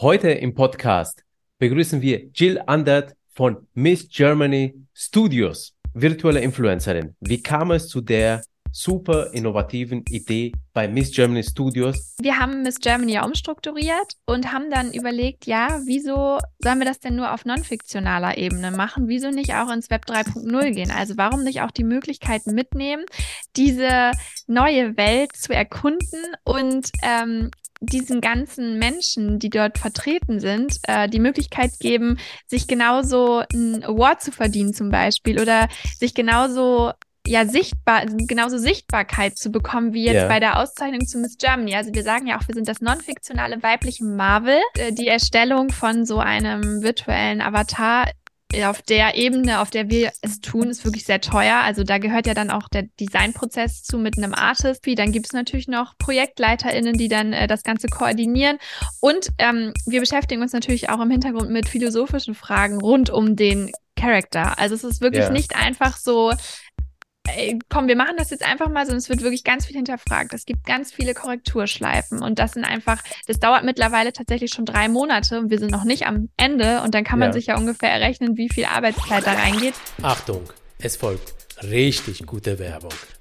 Heute im Podcast begrüßen wir Jill Andert von Miss Germany Studios, virtuelle Influencerin. Wie kam es zu der super innovativen Idee bei Miss Germany Studios? Wir haben Miss Germany ja umstrukturiert und haben dann überlegt, ja, wieso sollen wir das denn nur auf non-fiktionaler Ebene machen? Wieso nicht auch ins Web 3.0 gehen? Also warum nicht auch die Möglichkeiten mitnehmen, diese neue Welt zu erkunden und ähm, diesen ganzen Menschen, die dort vertreten sind, äh, die Möglichkeit geben, sich genauso ein Award zu verdienen zum Beispiel oder sich genauso ja sichtbar, genauso Sichtbarkeit zu bekommen wie jetzt yeah. bei der Auszeichnung zu Miss Germany. Also wir sagen ja auch, wir sind das non-fiktionale weibliche Marvel. Äh, die Erstellung von so einem virtuellen Avatar auf der Ebene, auf der wir es tun, ist wirklich sehr teuer. Also da gehört ja dann auch der Designprozess zu mit einem Artist. Wie dann gibt es natürlich noch ProjektleiterInnen, die dann äh, das Ganze koordinieren. Und ähm, wir beschäftigen uns natürlich auch im Hintergrund mit philosophischen Fragen rund um den Charakter. Also es ist wirklich yeah. nicht einfach so, ey, komm, wir machen das jetzt einfach mal, sondern es wird wirklich ganz viel hinterfragt. Es gibt ganz viele Korrekturschleifen und das sind einfach, das dauert mittlerweile tatsächlich schon drei Monate und wir sind noch nicht am Ende und dann kann man ja. sich ja ungefähr errechnen, wie viel Arbeitszeit da reingeht. Achtung, es folgt richtig gute Werbung.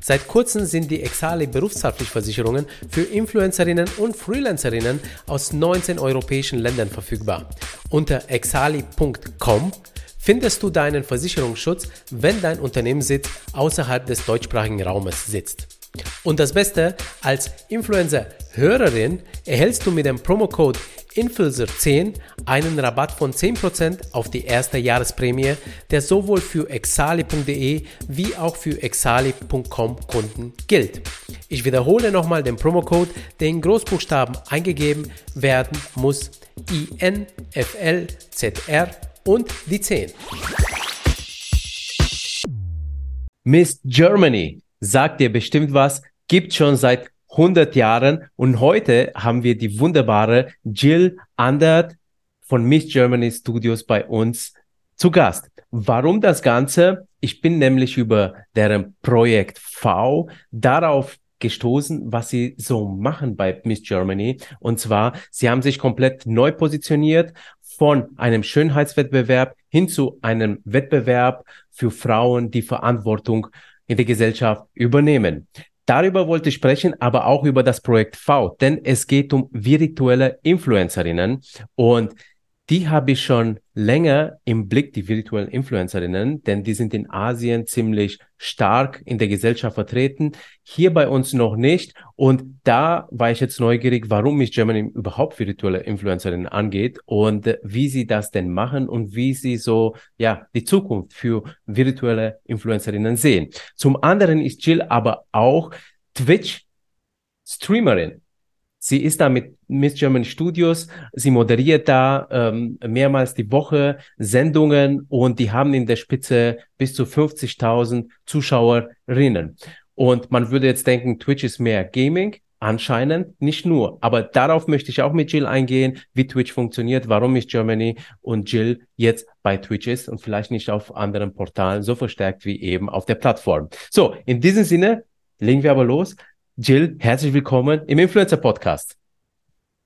Seit kurzem sind die Exali Berufshaftpflichtversicherungen für Influencerinnen und Freelancerinnen aus 19 europäischen Ländern verfügbar. Unter exali.com findest du deinen Versicherungsschutz, wenn dein Unternehmenssitz außerhalb des deutschsprachigen Raumes sitzt. Und das Beste, als Influencer-Hörerin erhältst du mit dem Promocode Influencer10 einen Rabatt von 10% auf die erste Jahresprämie, der sowohl für exali.de wie auch für exali.com Kunden gilt. Ich wiederhole nochmal den Promocode, der in Großbuchstaben eingegeben werden muss. INFLZR und die 10. Miss Germany sagt dir bestimmt was, gibt schon seit 100 Jahren und heute haben wir die wunderbare Jill Andert von Miss Germany Studios bei uns zu Gast. Warum das Ganze? Ich bin nämlich über deren Projekt V darauf gestoßen, was sie so machen bei Miss Germany. Und zwar, sie haben sich komplett neu positioniert von einem Schönheitswettbewerb hin zu einem Wettbewerb für Frauen, die Verantwortung in der Gesellschaft übernehmen. Darüber wollte ich sprechen, aber auch über das Projekt V, denn es geht um virtuelle Influencerinnen und die habe ich schon länger im Blick, die virtuellen Influencerinnen, denn die sind in Asien ziemlich stark in der Gesellschaft vertreten, hier bei uns noch nicht. Und da war ich jetzt neugierig, warum mich Germany überhaupt virtuelle Influencerinnen angeht und wie sie das denn machen und wie sie so, ja, die Zukunft für virtuelle Influencerinnen sehen. Zum anderen ist Jill aber auch Twitch Streamerin. Sie ist da mit Miss German Studios, sie moderiert da ähm, mehrmals die Woche Sendungen und die haben in der Spitze bis zu 50.000 Zuschauerinnen. Und man würde jetzt denken, Twitch ist mehr Gaming, Anscheinend nicht nur, aber darauf möchte ich auch mit Jill eingehen, wie Twitch funktioniert, warum Miss Germany und Jill jetzt bei Twitch ist und vielleicht nicht auf anderen Portalen so verstärkt wie eben auf der Plattform. So, in diesem Sinne legen wir aber los. Jill, herzlich willkommen im Influencer Podcast.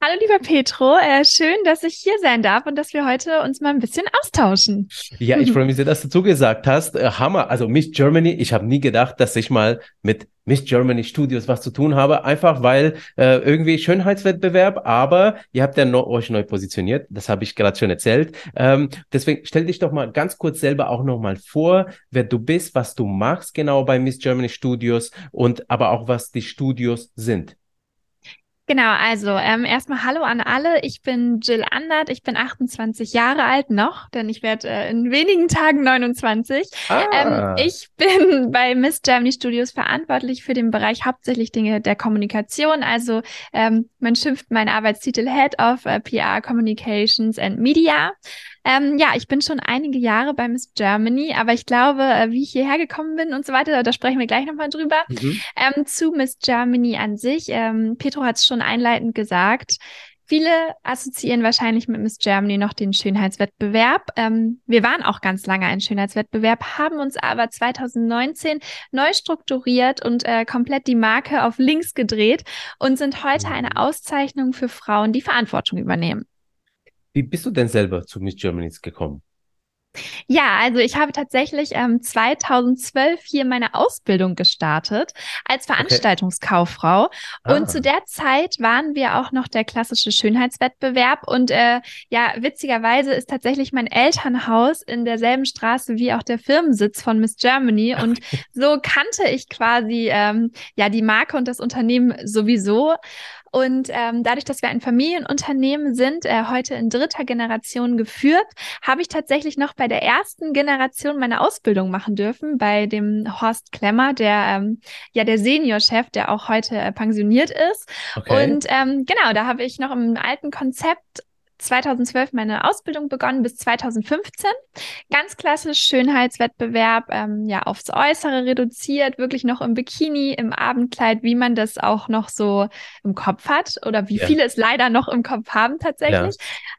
Hallo lieber Petro, äh, schön, dass ich hier sein darf und dass wir heute uns mal ein bisschen austauschen. Ja, ich freue mich sehr, dass du zugesagt hast. Äh, Hammer, also Miss Germany, ich habe nie gedacht, dass ich mal mit Miss Germany Studios was zu tun habe, einfach weil äh, irgendwie Schönheitswettbewerb, aber ihr habt ja no, euch neu positioniert, das habe ich gerade schon erzählt. Ähm, deswegen stell dich doch mal ganz kurz selber auch noch mal vor, wer du bist, was du machst genau bei Miss Germany Studios und aber auch was die Studios sind. Genau, also ähm, erstmal Hallo an alle. Ich bin Jill Andert, ich bin 28 Jahre alt noch, denn ich werde äh, in wenigen Tagen 29. Ah. Ähm, ich bin bei Miss Germany Studios verantwortlich für den Bereich hauptsächlich Dinge der Kommunikation. Also ähm, man schimpft meinen Arbeitstitel Head of äh, PR Communications and Media. Ähm, ja, ich bin schon einige Jahre bei Miss Germany, aber ich glaube, äh, wie ich hierher gekommen bin und so weiter, da sprechen wir gleich nochmal drüber. Mhm. Ähm, zu Miss Germany an sich. Ähm, Petro hat es schon einleitend gesagt. Viele assoziieren wahrscheinlich mit Miss Germany noch den Schönheitswettbewerb. Ähm, wir waren auch ganz lange ein Schönheitswettbewerb, haben uns aber 2019 neu strukturiert und äh, komplett die Marke auf links gedreht und sind heute eine Auszeichnung für Frauen, die Verantwortung übernehmen. Wie bist du denn selber zu Miss Germany gekommen? Ja, also ich habe tatsächlich ähm, 2012 hier meine Ausbildung gestartet als Veranstaltungskauffrau. Okay. Ah. Und zu der Zeit waren wir auch noch der klassische Schönheitswettbewerb. Und äh, ja, witzigerweise ist tatsächlich mein Elternhaus in derselben Straße wie auch der Firmensitz von Miss Germany. Und so kannte ich quasi ähm, ja die Marke und das Unternehmen sowieso. Und ähm, dadurch, dass wir ein Familienunternehmen sind, äh, heute in dritter Generation geführt, habe ich tatsächlich noch bei der ersten Generation meine Ausbildung machen dürfen, bei dem Horst Klemmer, der ähm, ja der Seniorchef, der auch heute äh, pensioniert ist. Okay. Und ähm, genau, da habe ich noch im alten Konzept 2012 meine Ausbildung begonnen bis 2015. Ganz klassisch Schönheitswettbewerb, ähm, ja, aufs Äußere reduziert, wirklich noch im Bikini, im Abendkleid, wie man das auch noch so im Kopf hat oder wie ja. viele es leider noch im Kopf haben tatsächlich.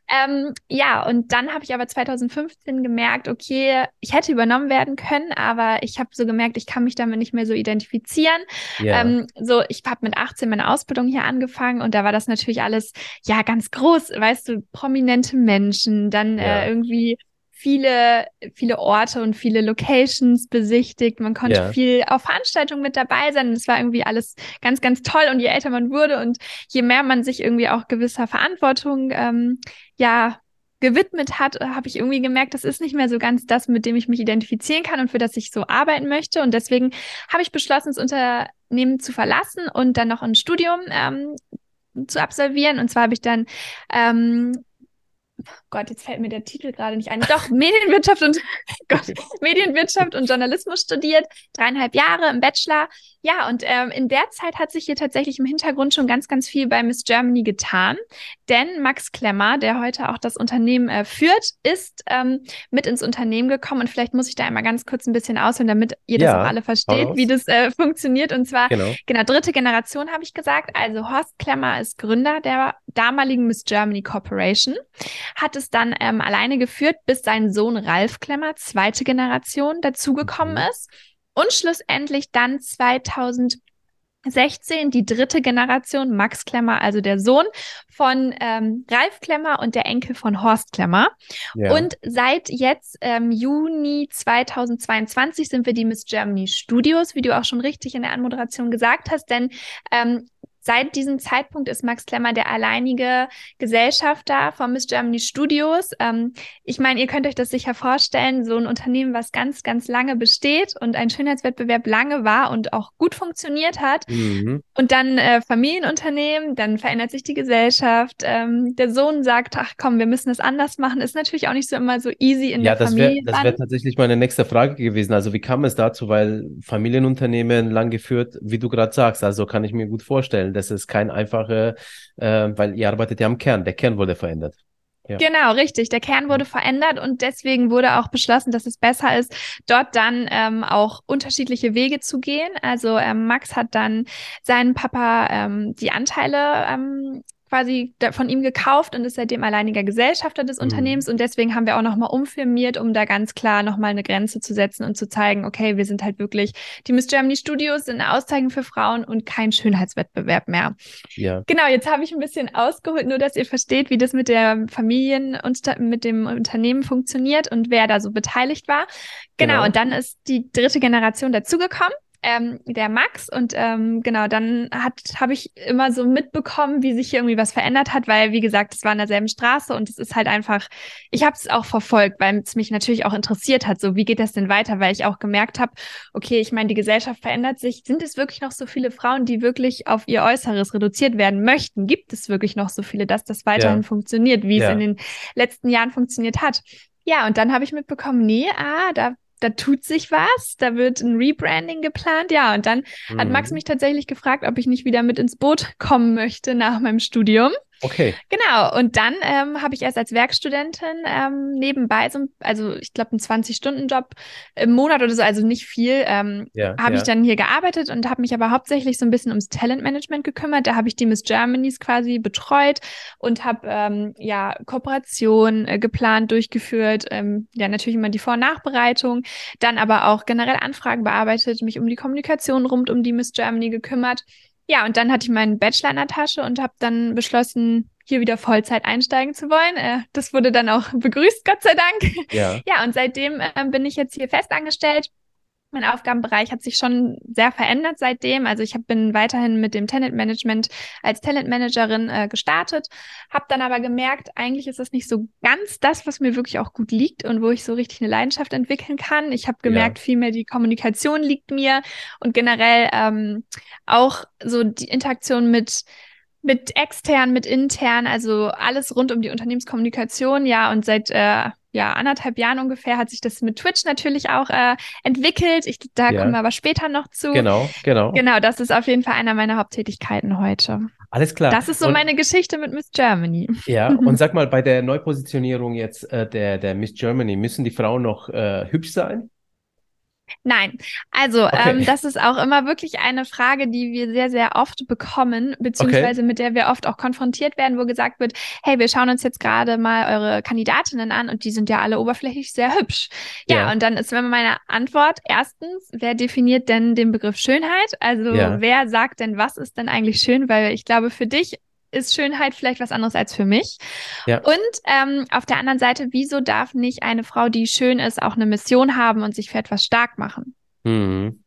Ja, ähm, ja und dann habe ich aber 2015 gemerkt, okay, ich hätte übernommen werden können, aber ich habe so gemerkt, ich kann mich damit nicht mehr so identifizieren. Ja. Ähm, so, ich habe mit 18 meine Ausbildung hier angefangen und da war das natürlich alles, ja, ganz groß, weißt du, prominente Menschen, dann ja. äh, irgendwie viele, viele Orte und viele Locations besichtigt. Man konnte ja. viel auf Veranstaltungen mit dabei sein. Es war irgendwie alles ganz, ganz toll. Und je älter man wurde und je mehr man sich irgendwie auch gewisser Verantwortung, ähm, ja, gewidmet hat, habe ich irgendwie gemerkt, das ist nicht mehr so ganz das, mit dem ich mich identifizieren kann und für das ich so arbeiten möchte. Und deswegen habe ich beschlossen, das Unternehmen zu verlassen und dann noch ein Studium ähm, zu absolvieren. Und zwar habe ich dann ähm, Gott, jetzt fällt mir der Titel gerade nicht ein. Doch, Medienwirtschaft und Gott, Medienwirtschaft und Journalismus studiert, dreieinhalb Jahre im Bachelor. Ja, und ähm, in der Zeit hat sich hier tatsächlich im Hintergrund schon ganz, ganz viel bei Miss Germany getan. Denn Max Klemmer, der heute auch das Unternehmen äh, führt, ist ähm, mit ins Unternehmen gekommen. Und vielleicht muss ich da einmal ganz kurz ein bisschen ausholen, damit ihr das ja, auch alle versteht, wie das äh, funktioniert. Und zwar, genau. genau, dritte Generation habe ich gesagt. Also Horst Klemmer ist Gründer der damaligen Miss Germany Corporation hat es dann ähm, alleine geführt, bis sein Sohn Ralf Klemmer, zweite Generation, dazugekommen mhm. ist. Und schlussendlich dann 2016 die dritte Generation, Max Klemmer, also der Sohn von ähm, Ralf Klemmer und der Enkel von Horst Klemmer. Ja. Und seit jetzt ähm, Juni 2022 sind wir die Miss Germany Studios, wie du auch schon richtig in der Anmoderation gesagt hast, denn ähm, Seit diesem Zeitpunkt ist Max Klemmer der alleinige Gesellschafter von Miss Germany Studios. Ähm, ich meine, ihr könnt euch das sicher vorstellen, so ein Unternehmen, was ganz, ganz lange besteht und ein Schönheitswettbewerb lange war und auch gut funktioniert hat. Mhm. Und dann äh, Familienunternehmen, dann verändert sich die Gesellschaft. Ähm, der Sohn sagt, ach komm, wir müssen es anders machen. Ist natürlich auch nicht so immer so easy in ja, der Familie. Ja, das wäre wär tatsächlich meine nächste Frage gewesen. Also wie kam es dazu? Weil Familienunternehmen lang geführt, wie du gerade sagst, also kann ich mir gut vorstellen vorstellen. Das ist kein einfacher, äh, weil ihr arbeitet ja am Kern. Der Kern wurde verändert. Ja. Genau, richtig. Der Kern wurde verändert und deswegen wurde auch beschlossen, dass es besser ist, dort dann ähm, auch unterschiedliche Wege zu gehen. Also ähm, Max hat dann seinen Papa ähm, die Anteile ähm, quasi von ihm gekauft und ist seitdem alleiniger Gesellschafter des mhm. Unternehmens. Und deswegen haben wir auch nochmal umfirmiert, um da ganz klar nochmal eine Grenze zu setzen und zu zeigen, okay, wir sind halt wirklich, die Miss Germany Studios sind eine Auszeichnung für Frauen und kein Schönheitswettbewerb mehr. Ja. Genau, jetzt habe ich ein bisschen ausgeholt, nur dass ihr versteht, wie das mit der Familien und mit dem Unternehmen funktioniert und wer da so beteiligt war. Genau, genau. und dann ist die dritte Generation dazugekommen ähm, der Max und ähm, genau, dann hat habe ich immer so mitbekommen, wie sich hier irgendwie was verändert hat, weil wie gesagt, es war in derselben Straße und es ist halt einfach, ich habe es auch verfolgt, weil es mich natürlich auch interessiert hat, so wie geht das denn weiter, weil ich auch gemerkt habe, okay, ich meine, die Gesellschaft verändert sich, sind es wirklich noch so viele Frauen, die wirklich auf ihr Äußeres reduziert werden möchten? Gibt es wirklich noch so viele, dass das weiterhin ja. funktioniert, wie ja. es in den letzten Jahren funktioniert hat? Ja, und dann habe ich mitbekommen, nee, ah, da da tut sich was, da wird ein Rebranding geplant, ja. Und dann mhm. hat Max mich tatsächlich gefragt, ob ich nicht wieder mit ins Boot kommen möchte nach meinem Studium. Okay. Genau. Und dann ähm, habe ich erst als Werkstudentin ähm, nebenbei, so, also ich glaube, einen 20-Stunden-Job im Monat oder so, also nicht viel, ähm, Ja, habe ja. ich dann hier gearbeitet und habe mich aber hauptsächlich so ein bisschen ums Talentmanagement gekümmert. Da habe ich die Miss Germanys quasi betreut und habe ähm, ja Kooperation äh, geplant, durchgeführt, ähm, ja natürlich immer die Vor- und Nachbereitung, dann aber auch generell Anfragen bearbeitet, mich um die Kommunikation rund um die Miss Germany gekümmert. Ja, und dann hatte ich meinen Bachelor in der Tasche und habe dann beschlossen, hier wieder Vollzeit einsteigen zu wollen. Äh, das wurde dann auch begrüßt, Gott sei Dank. Ja. Ja, und seitdem äh, bin ich jetzt hier festangestellt. Mein Aufgabenbereich hat sich schon sehr verändert seitdem. Also ich hab, bin weiterhin mit dem Talentmanagement als Talentmanagerin äh, gestartet, habe dann aber gemerkt, eigentlich ist das nicht so ganz das, was mir wirklich auch gut liegt und wo ich so richtig eine Leidenschaft entwickeln kann. Ich habe gemerkt, vielmehr die Kommunikation liegt mir und generell ähm, auch so die Interaktion mit mit extern, mit intern, also alles rund um die Unternehmenskommunikation, ja, und seit äh, ja, anderthalb Jahren ungefähr hat sich das mit Twitch natürlich auch äh, entwickelt. Ich, da Ja. kommen wir aber später noch zu. Genau, genau. Genau, das ist auf jeden Fall einer meiner Haupttätigkeiten heute. Alles klar. Das ist so Und- meine Geschichte mit Miss Germany. Ja, und sag mal, bei der Neupositionierung jetzt äh, der, der Miss Germany, müssen die Frauen noch äh, hübsch sein? Nein, also Okay. ähm, das ist auch immer wirklich eine Frage, die wir sehr, sehr oft bekommen, beziehungsweise mit der wir oft auch konfrontiert werden, wo gesagt wird, hey, wir schauen uns jetzt gerade mal eure Kandidatinnen an und die sind ja alle oberflächlich sehr hübsch. Ja, Ja. und dann ist immer meine Antwort, erstens, wer definiert denn den Begriff Schönheit? Also Ja. wer sagt denn, was ist denn eigentlich schön? Weil ich glaube, für dich ist Schönheit vielleicht was anderes als für mich. Ja. Und ähm, auf der anderen Seite, wieso darf nicht eine Frau, die schön ist, auch eine Mission haben und sich für etwas stark machen? Mhm.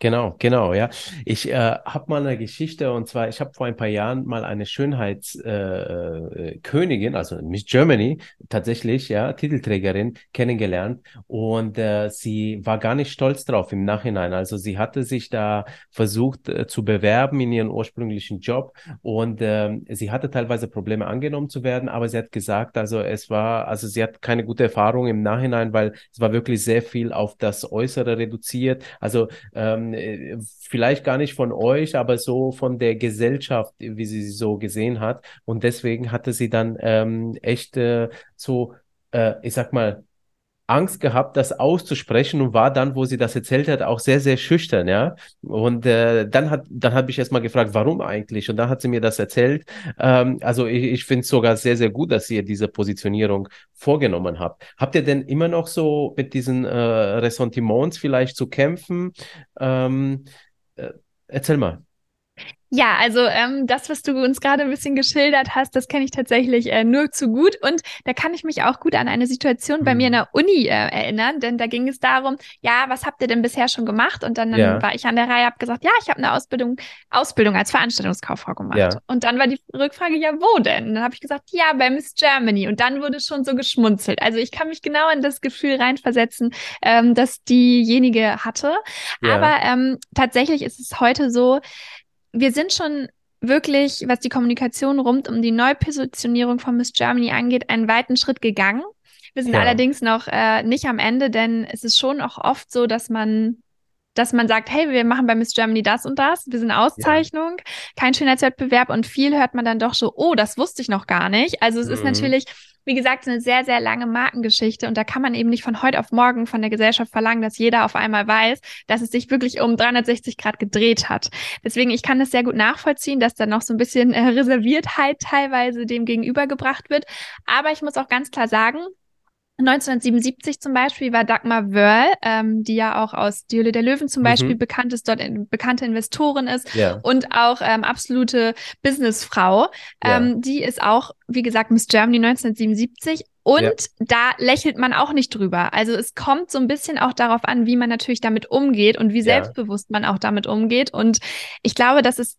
Genau, genau, ja. Ich äh, habe mal eine Geschichte und zwar, ich habe vor ein paar Jahren mal eine Schönheitskönigin, äh, äh, also Miss Germany, tatsächlich, ja, Titelträgerin kennengelernt und äh, sie war gar nicht stolz drauf im Nachhinein. Also sie hatte sich da versucht äh, zu bewerben in ihren ursprünglichen Job und ähm, sie hatte teilweise Probleme angenommen zu werden, aber sie hat gesagt, also es war, also sie hat keine gute Erfahrung im Nachhinein, weil es war wirklich sehr viel auf das Äußere reduziert. Also ähm, äh, vielleicht gar nicht von euch, aber so von der Gesellschaft, wie sie sie so gesehen hat. Und deswegen hatte sie dann ähm, echt äh, so, äh, ich sag mal, Angst gehabt, das auszusprechen und war dann, wo sie das erzählt hat, auch sehr, sehr schüchtern, ja. Und äh, dann hat, dann habe ich erst mal gefragt, warum eigentlich? Und dann hat sie mir das erzählt. Ähm, also ich, ich finde es sogar sehr, sehr gut, dass ihr diese Positionierung vorgenommen habt. Habt ihr denn immer noch so mit diesen äh, Ressentiments vielleicht zu kämpfen? Ähm, äh, erzähl mal. Ja, also ähm, das, was du uns gerade ein bisschen geschildert hast, das kenne ich tatsächlich äh, nur zu gut. Und da kann ich mich auch gut an eine Situation bei Mhm. mir in der Uni äh, erinnern, denn da ging es darum, ja, was habt ihr denn bisher schon gemacht? Und dann, dann Ja. war ich an der Reihe, habe gesagt, ja, ich habe eine Ausbildung, Ausbildung als Veranstaltungskauffrau gemacht. Ja. Und dann war die Rückfrage, ja, wo denn? Und dann habe ich gesagt, ja, bei Miss Germany. Und dann wurde schon so geschmunzelt. Also ich kann mich genau in das Gefühl reinversetzen, ähm, dass diejenige hatte. Ja. Aber ähm, tatsächlich ist es heute so, wir sind schon wirklich, was die Kommunikation rund um die Neupositionierung von Miss Germany angeht, einen weiten Schritt gegangen. Wir sind Ja. allerdings noch äh, nicht am Ende, denn es ist schon auch oft so, dass man dass man sagt, hey, wir machen bei Miss Germany das und das, wir sind Auszeichnung, kein Schönheitswettbewerb und viel hört man dann doch so, oh, das wusste ich noch gar nicht. Also es ist Mhm. natürlich, wie gesagt, eine sehr, sehr lange Markengeschichte und da kann man eben nicht von heute auf morgen von der Gesellschaft verlangen, dass jeder auf einmal weiß, dass es sich wirklich um 360 Grad gedreht hat. Deswegen, ich kann das sehr gut nachvollziehen, dass da noch so ein bisschen äh, Reserviertheit teilweise dem gegenübergebracht wird. Aber ich muss auch ganz klar sagen, 1977 zum Beispiel war Dagmar Wörl, ähm, die ja auch aus Die Höhle der Löwen zum Mhm. Beispiel bekannt ist, dort in, bekannte Investorin ist Ja. und auch ähm, absolute Businessfrau. Ja. Ähm, die ist auch, wie gesagt, Miss Germany 1977. Und Ja. da lächelt man auch nicht drüber. Also es kommt so ein bisschen auch darauf an, wie man natürlich damit umgeht und wie Ja. selbstbewusst man auch damit umgeht. Und ich glaube, das ist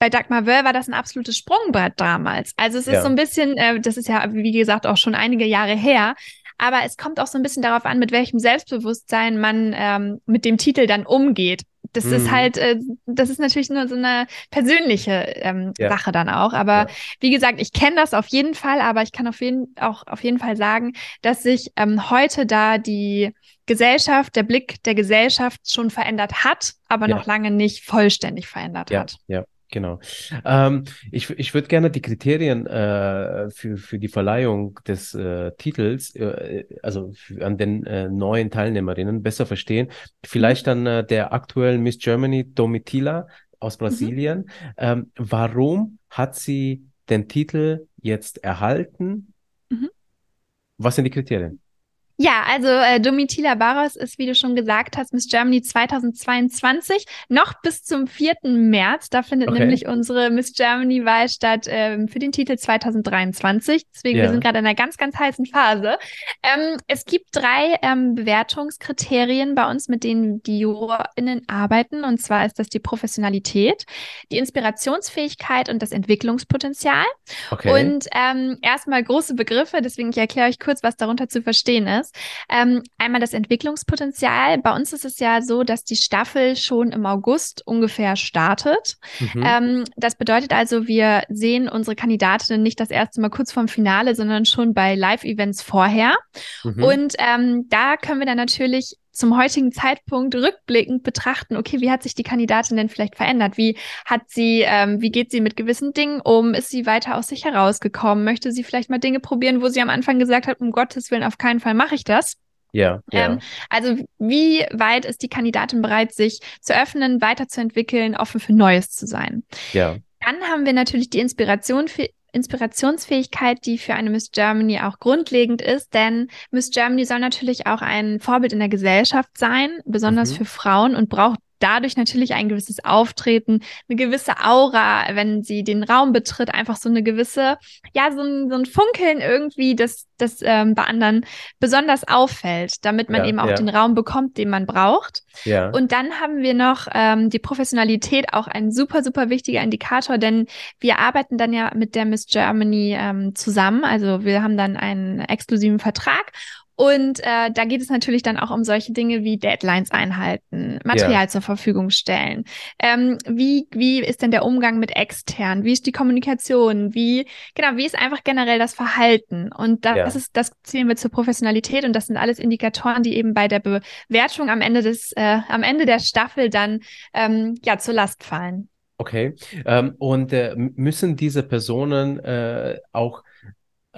bei Dagmar Wörl war das ein absolutes Sprungbrett damals. Also es ist Ja. so ein bisschen, äh, das ist ja, wie gesagt, auch schon einige Jahre her. Aber es kommt auch so ein bisschen darauf an, mit welchem Selbstbewusstsein man ähm, mit dem Titel dann umgeht. Das ist Mhm. halt, äh, das ist natürlich nur so eine persönliche ähm, Ja. Sache dann auch. Aber Ja. wie gesagt, ich kenne das auf jeden Fall, aber ich kann auf jeden, auch auf jeden Fall sagen, dass sich ähm, heute da die Gesellschaft, der Blick der Gesellschaft schon verändert hat, aber Ja. noch lange nicht vollständig verändert hat. ja. Genau. Ähm, ich ich würde gerne die Kriterien äh, für, für die Verleihung des äh, Titels, äh, also an den äh, neuen Teilnehmerinnen besser verstehen. Vielleicht dann äh, der aktuellen Miss Germany Domitila aus mhm. Brasilien. Mhm. Ähm, warum hat sie den Titel jetzt erhalten? Mhm. Was sind die Kriterien? Ja, also äh, Domitila Barros ist, wie du schon gesagt hast, Miss Germany 2022 noch bis zum 4. März. Da findet okay. nämlich unsere Miss Germany-Wahl statt ähm, für den Titel 2023. Deswegen, yeah. wir sind gerade in einer ganz, ganz heißen Phase. Ähm, es gibt drei ähm, Bewertungskriterien bei uns, mit denen die JurorInnen arbeiten. Und zwar ist das die Professionalität, die Inspirationsfähigkeit und das Entwicklungspotenzial. Okay. Und ähm, erstmal große Begriffe, deswegen ich erkläre euch kurz, was darunter zu verstehen ist ist. Ähm, einmal das Entwicklungspotenzial. Bei uns ist es ja so, dass die Staffel schon im August ungefähr startet. Mhm. Ähm, das bedeutet also, wir sehen unsere Kandidatinnen nicht das erste Mal kurz vorm Finale, sondern schon bei Live-Events vorher. Mhm. Und ähm, da können wir dann natürlich zum heutigen Zeitpunkt rückblickend betrachten, okay, wie hat sich die Kandidatin denn vielleicht verändert? Wie hat sie, ähm, wie geht sie mit gewissen Dingen um? Ist sie weiter aus sich herausgekommen? Möchte sie vielleicht mal Dinge probieren, wo sie am Anfang gesagt hat, um Gottes Willen, auf keinen Fall mache ich das? Ja, ja. Ähm, also wie weit ist die Kandidatin bereit, sich zu öffnen, weiterzuentwickeln, offen für Neues zu sein? Ja. Dann haben wir natürlich die Inspiration für Inspirationsfähigkeit, die für eine Miss Germany auch grundlegend ist, denn Miss Germany soll natürlich auch ein Vorbild in der Gesellschaft sein, besonders mhm. für Frauen und braucht dadurch natürlich ein gewisses Auftreten, eine gewisse Aura, wenn sie den Raum betritt, einfach so eine gewisse, ja, so ein, so ein Funkeln irgendwie, das, das ähm, bei anderen besonders auffällt, damit man ja, eben auch ja. den Raum bekommt, den man braucht. Ja. Und dann haben wir noch ähm, die Professionalität, auch ein super, super wichtiger Indikator, denn wir arbeiten dann ja mit der Miss Germany ähm, zusammen. Also wir haben dann einen exklusiven Vertrag und äh, da geht es natürlich dann auch um solche Dinge wie Deadlines einhalten, Material ja. zur Verfügung stellen. Ähm, wie, wie ist denn der Umgang mit extern? Wie ist die Kommunikation? Wie, genau, wie ist einfach generell das Verhalten? Und das ja. ist, das zählen wir zur Professionalität und das sind alles Indikatoren, die eben bei der Bewertung am Ende des, äh, am Ende der Staffel dann ähm, ja zur Last fallen. Okay. Ähm, und äh, müssen diese Personen äh, auch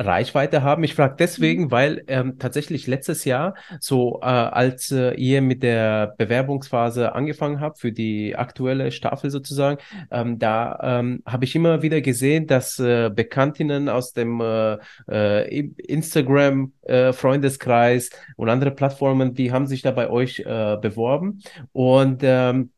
Reichweite haben. Ich frage deswegen, mhm. weil ähm, tatsächlich letztes Jahr, so äh, als äh, ihr mit der Bewerbungsphase angefangen habt für die aktuelle Staffel sozusagen, ähm, da ähm, habe ich immer wieder gesehen, dass äh, Bekanntinnen aus dem äh, äh, Instagram äh, Freundeskreis und andere Plattformen, die haben sich da bei euch äh, beworben und ähm,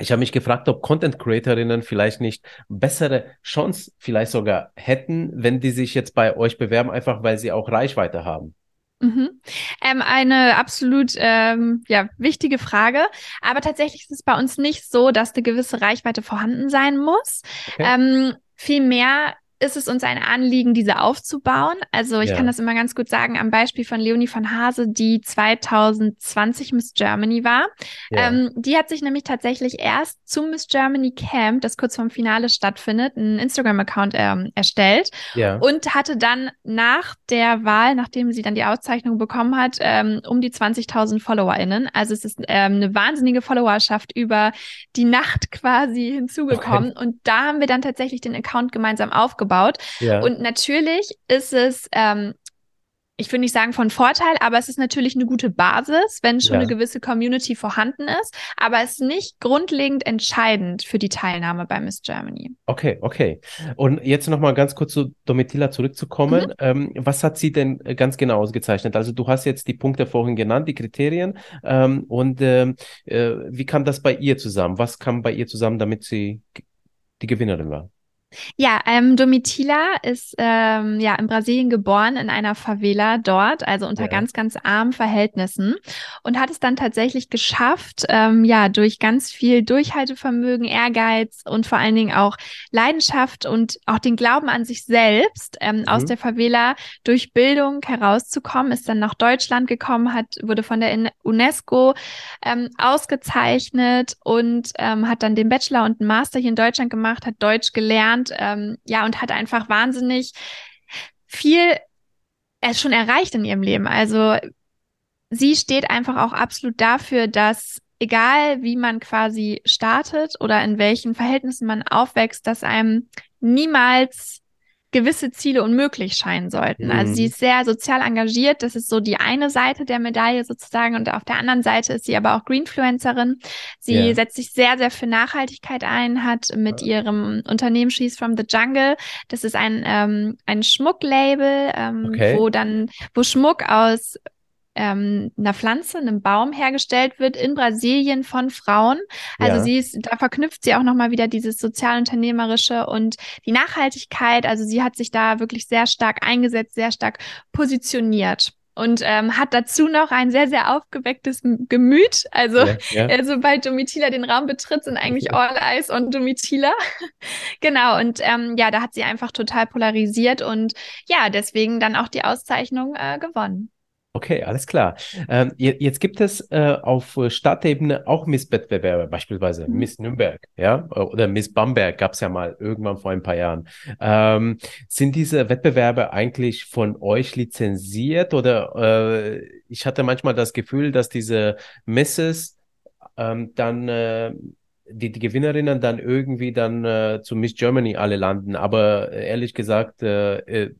ich habe mich gefragt, ob Content Creatorinnen vielleicht nicht bessere Chance vielleicht sogar hätten, wenn die sich jetzt bei euch bewerben, einfach weil sie auch Reichweite haben. Mhm. Ähm, eine absolut ähm, ja, wichtige Frage. Aber tatsächlich ist es bei uns nicht so, dass eine gewisse Reichweite vorhanden sein muss. Okay. Ähm, Vielmehr ist es uns ein Anliegen, diese aufzubauen. Also ich ja. kann das immer ganz gut sagen am Beispiel von Leonie von Hase, die 2020 Miss Germany war. Ja. Ähm, die hat sich nämlich tatsächlich erst zum Miss Germany Camp, das kurz vorm Finale stattfindet, einen Instagram-Account ähm, erstellt ja. und hatte dann nach der Wahl, nachdem sie dann die Auszeichnung bekommen hat, ähm, um die 20.000 FollowerInnen. Also es ist ähm, eine wahnsinnige Followerschaft über die Nacht quasi hinzugekommen. Okay. Und da haben wir dann tatsächlich den Account gemeinsam aufgebaut aufgebaut. Ja. Und natürlich ist es, ähm, ich würde nicht sagen von Vorteil, aber es ist natürlich eine gute Basis, wenn schon ja. eine gewisse Community vorhanden ist, aber es ist nicht grundlegend entscheidend für die Teilnahme bei Miss Germany. Okay, okay. Und jetzt nochmal ganz kurz zu Domitila zurückzukommen. Mhm. Ähm, was hat sie denn ganz genau ausgezeichnet? Also du hast jetzt die Punkte vorhin genannt, die Kriterien. Ähm, und ähm, äh, wie kam das bei ihr zusammen? Was kam bei ihr zusammen, damit sie die Gewinnerin war? Ja, ähm, Domitila ist ähm, ja in Brasilien geboren, in einer Favela dort, also unter ja. ganz, ganz armen Verhältnissen und hat es dann tatsächlich geschafft, ähm, ja, durch ganz viel Durchhaltevermögen, Ehrgeiz und vor allen Dingen auch Leidenschaft und auch den Glauben an sich selbst ähm, mhm. aus der Favela durch Bildung herauszukommen, ist dann nach Deutschland gekommen, hat, wurde von der UNESCO ähm, ausgezeichnet und ähm, hat dann den Bachelor und einen Master hier in Deutschland gemacht, hat Deutsch gelernt gelernt, ähm, ja, und hat einfach wahnsinnig viel schon erreicht in ihrem Leben. Also sie steht einfach auch absolut dafür, dass egal wie man quasi startet oder in welchen Verhältnissen man aufwächst, dass einem niemals gewisse Ziele unmöglich scheinen sollten. Mhm. Also sie mhm. ist sehr sozial engagiert. Das ist so die eine Seite der Medaille sozusagen. Und auf der anderen Seite ist sie aber auch Greenfluencerin. Sie yeah. setzt sich sehr, sehr für Nachhaltigkeit ein, hat mit ihrem Unternehmen She's from the Jungle. Das ist ein, ähm, ein Schmucklabel, ähm, okay. wo dann, wo Schmuck aus ähm, einer Pflanze, einem Baum hergestellt wird in Brasilien von Frauen. Also ja. sie ist, da verknüpft sie auch nochmal wieder dieses sozialunternehmerische und die Nachhaltigkeit. Also sie hat sich da wirklich sehr stark eingesetzt, sehr stark positioniert und ähm, hat dazu noch ein sehr, sehr aufgewecktes Gemüt. Also, ja, ja. Äh, sobald Domitila den Raum betritt, sind eigentlich all eyes on Domitila. genau, und ähm, ja, da hat sie einfach total polarisiert und ja, deswegen dann auch die Auszeichnung äh, gewonnen. Okay, alles klar. Ähm, jetzt gibt es äh, auf Stadtebene auch Miss-Wettbewerbe, beispielsweise mhm. Miss Nürnberg, ja, oder Miss Bamberg gab es ja mal irgendwann vor ein paar Jahren. Ähm, sind diese Wettbewerbe eigentlich von euch lizenziert oder äh, ich hatte manchmal das Gefühl, dass diese Misses ähm, dann äh, die, die Gewinnerinnen dann irgendwie dann äh, zu Miss Germany alle landen, aber äh, ehrlich gesagt, äh, äh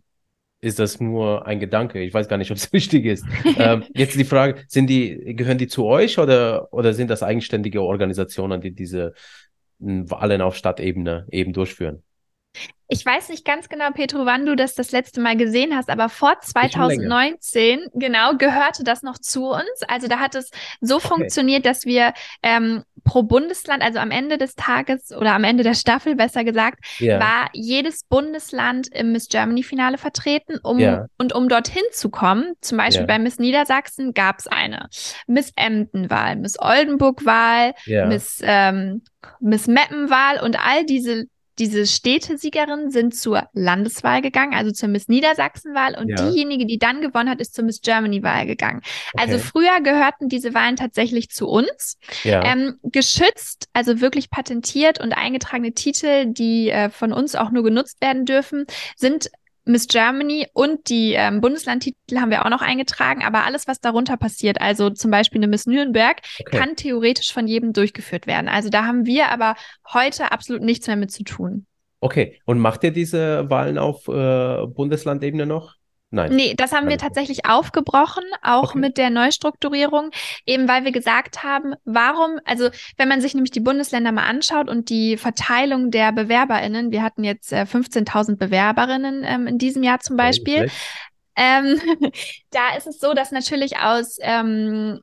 ist das nur ein Gedanke. Ich weiß gar nicht, ob es richtig ist. ähm, jetzt die Frage, sind die, gehören die zu euch oder, oder sind das eigenständige Organisationen, die diese Wahlen auf Stadtebene eben durchführen? Ich weiß nicht ganz genau, Petro, wann du das das letzte Mal gesehen hast, aber vor 2019, genau, gehörte das noch zu uns. Also da hat es so okay. funktioniert, dass wir ähm, pro Bundesland, also am Ende des Tages oder am Ende der Staffel, besser gesagt, yeah. war jedes Bundesland im Miss Germany Finale vertreten, um yeah. und um dorthin zu kommen. Zum Beispiel yeah. bei Miss Niedersachsen gab es eine Miss Emden-Wahl, Miss Oldenburg-Wahl, Miss ähm, Miss Meppen-Wahl und all diese diese Städtesiegerin sind zur Landeswahl gegangen, also zur Miss Niedersachsen-Wahl und ja. diejenige, die dann gewonnen hat, ist zur Miss Germany-Wahl gegangen. Also okay. Also früher gehörten diese Wahlen tatsächlich zu uns. Ja. Ähm, geschützt, also wirklich patentiert und eingetragene Titel, die äh, von uns auch nur genutzt werden dürfen, sind Miss Germany und die ähm, Bundeslandtitel haben wir auch noch eingetragen, aber alles, was darunter passiert, also zum Beispiel eine Miss Nürnberg, okay. kann theoretisch von jedem durchgeführt werden. Also da haben wir aber heute absolut nichts mehr mit zu tun. Okay, und macht ihr diese Wahlen auf äh, Bundeslandebene noch? Nein. Nee, das haben wir tatsächlich aufgebrochen, auch okay. mit der Neustrukturierung, eben weil wir gesagt haben, warum, also wenn man sich nämlich die Bundesländer mal anschaut und die Verteilung der BewerberInnen, wir hatten jetzt äh, 15.000 Bewerberinnen ähm, in diesem Jahr zum Beispiel, ähm, da ist es so, dass natürlich aus, ähm,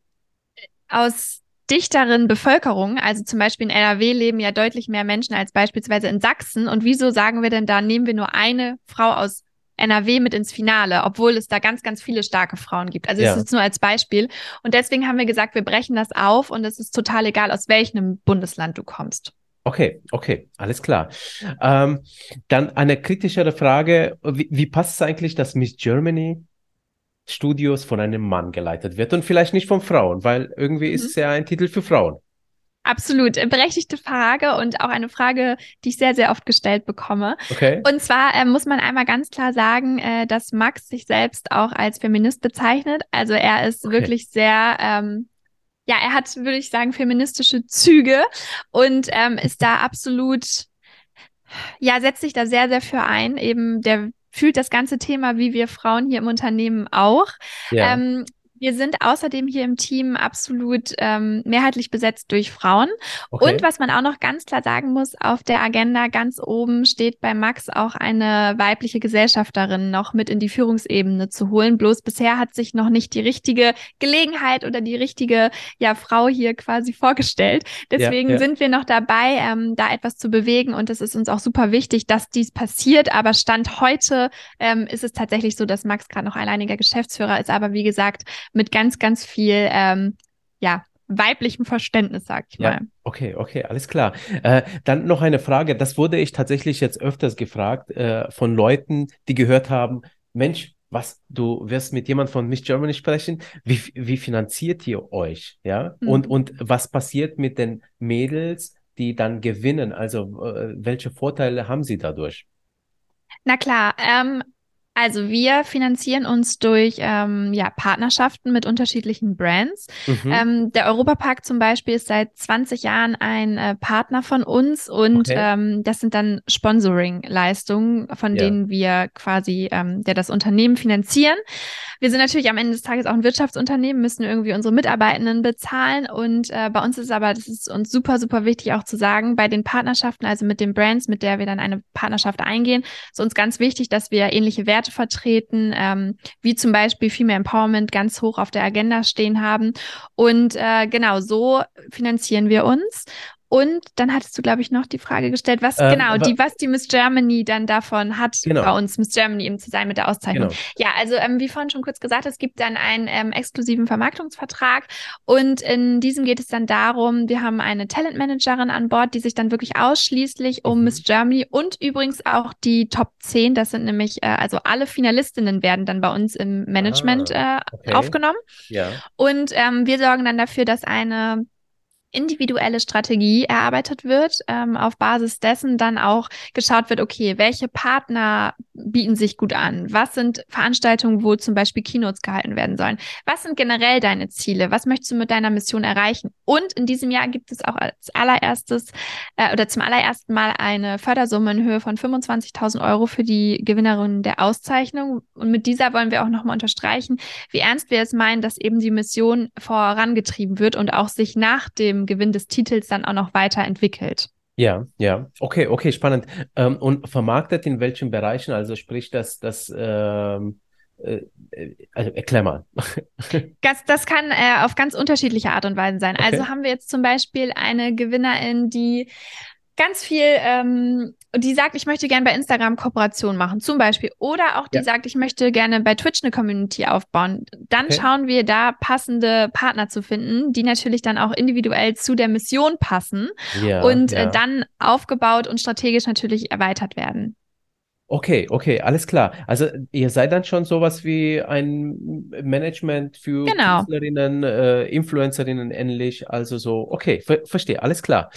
aus dichteren Bevölkerung, also zum Beispiel in NRW leben ja deutlich mehr Menschen als beispielsweise in Sachsen. Und wieso sagen wir denn da, nehmen wir nur eine Frau aus NRW mit ins Finale, obwohl es da ganz, ganz viele starke Frauen gibt. Also ja. das ist nur als Beispiel. Und deswegen haben wir gesagt, wir brechen das auf und es ist total egal, aus welchem Bundesland du kommst. Okay, okay, alles klar. Ähm, dann eine kritischere Frage. Wie, wie passt es eigentlich, dass Miss Germany Studios von einem Mann geleitet wird und vielleicht nicht von Frauen, weil irgendwie mhm. ist es ja ein Titel für Frauen. Absolut, äh, berechtigte Frage und auch eine Frage, die ich sehr, sehr oft gestellt bekomme. Okay. Und zwar äh, muss man einmal ganz klar sagen, äh, dass Max sich selbst auch als Feminist bezeichnet. Also er ist okay. wirklich sehr, ähm, ja, er hat, würde ich sagen, feministische Züge und ähm, ist da absolut, ja, setzt sich da sehr, sehr für ein. Eben der fühlt das ganze Thema, wie wir Frauen hier im Unternehmen auch. Ja. Ähm, wir sind außerdem hier im Team absolut ähm, mehrheitlich besetzt durch Frauen. Okay. Und was man auch noch ganz klar sagen muss, auf der Agenda ganz oben steht bei Max auch eine weibliche Gesellschafterin noch mit in die Führungsebene zu holen. Bloß bisher hat sich noch nicht die richtige Gelegenheit oder die richtige ja, Frau hier quasi vorgestellt. Deswegen ja, ja. sind wir noch dabei, ähm, da etwas zu bewegen. Und es ist uns auch super wichtig, dass dies passiert. Aber Stand heute ähm, ist es tatsächlich so, dass Max gerade noch alleiniger Geschäftsführer ist. Aber wie gesagt, mit ganz, ganz viel, ähm, ja, weiblichem Verständnis, sag ich ja, mal. Okay, okay, alles klar. Äh, dann noch eine Frage, das wurde ich tatsächlich jetzt öfters gefragt äh, von Leuten, die gehört haben, Mensch, was, du wirst mit jemand von Miss Germany sprechen, wie, wie finanziert ihr euch, ja? Mhm. Und, und was passiert mit den Mädels, die dann gewinnen? Also, äh, welche Vorteile haben sie dadurch? Na klar, ähm, Also wir finanzieren uns durch ähm, ja, Partnerschaften mit unterschiedlichen Brands. Mhm. Ähm, der Europapark zum Beispiel ist seit 20 Jahren ein äh, Partner von uns und okay. ähm, das sind dann Sponsoring-Leistungen, von ja. denen wir quasi, ähm, der das Unternehmen finanzieren. Wir sind natürlich am Ende des Tages auch ein Wirtschaftsunternehmen, müssen irgendwie unsere Mitarbeitenden bezahlen und äh, bei uns ist aber, das ist uns super, super wichtig auch zu sagen, bei den Partnerschaften, also mit den Brands, mit der wir dann eine Partnerschaft eingehen, ist uns ganz wichtig, dass wir ähnliche Werte vertreten, ähm, wie zum Beispiel Female Empowerment ganz hoch auf der Agenda stehen haben. Und äh, genau so finanzieren wir uns. Und dann hattest du, glaube ich, noch die Frage gestellt, was ähm, genau, die, was die Miss Germany dann davon hat, genau. bei uns Miss Germany eben zu sein mit der Auszeichnung. Genau. Ja, also ähm, wie vorhin schon kurz gesagt, es gibt dann einen ähm, exklusiven Vermarktungsvertrag und in diesem geht es dann darum, wir haben eine Talentmanagerin an Bord, die sich dann wirklich ausschließlich um mhm. Miss Germany und übrigens auch die Top 10, das sind nämlich, äh, also alle Finalistinnen werden dann bei uns im Management ah, okay. äh, aufgenommen. Ja. Und ähm, wir sorgen dann dafür, dass eine individuelle Strategie erarbeitet wird, ähm, auf Basis dessen dann auch geschaut wird, okay, welche Partner bieten sich gut an? Was sind Veranstaltungen, wo zum Beispiel Keynotes gehalten werden sollen? Was sind generell deine Ziele? Was möchtest du mit deiner Mission erreichen? Und in diesem Jahr gibt es auch als allererstes äh, oder zum allerersten Mal eine Fördersumme in Höhe von 25.000 Euro für die Gewinnerin der Auszeichnung. Und mit dieser wollen wir auch nochmal unterstreichen, wie ernst wir es meinen, dass eben die Mission vorangetrieben wird und auch sich nach dem Gewinn des Titels dann auch noch weiterentwickelt. Ja, ja, okay, okay, spannend. Ähm, und vermarktet in welchen Bereichen? Also sprich, dass das, ähm, äh, also erklär mal. Das, das kann äh, auf ganz unterschiedliche Art und Weise sein. Also okay. Also haben wir jetzt zum Beispiel eine Gewinnerin, die ganz viel, ähm, die sagt, ich möchte gerne bei Instagram Kooperation machen, zum Beispiel. Oder auch die ja. sagt, ich möchte gerne bei Twitch eine Community aufbauen. Dann okay. schauen wir da passende Partner zu finden, die natürlich dann auch individuell zu der Mission passen ja, und äh, ja. Äh, dann aufgebaut und strategisch natürlich erweitert werden. Okay, okay, alles klar. Also ihr seid dann schon sowas wie ein Management für genau. Künstlerinnen, äh, Influencerinnen ähnlich. Also so, okay, ver verstehe, alles klar.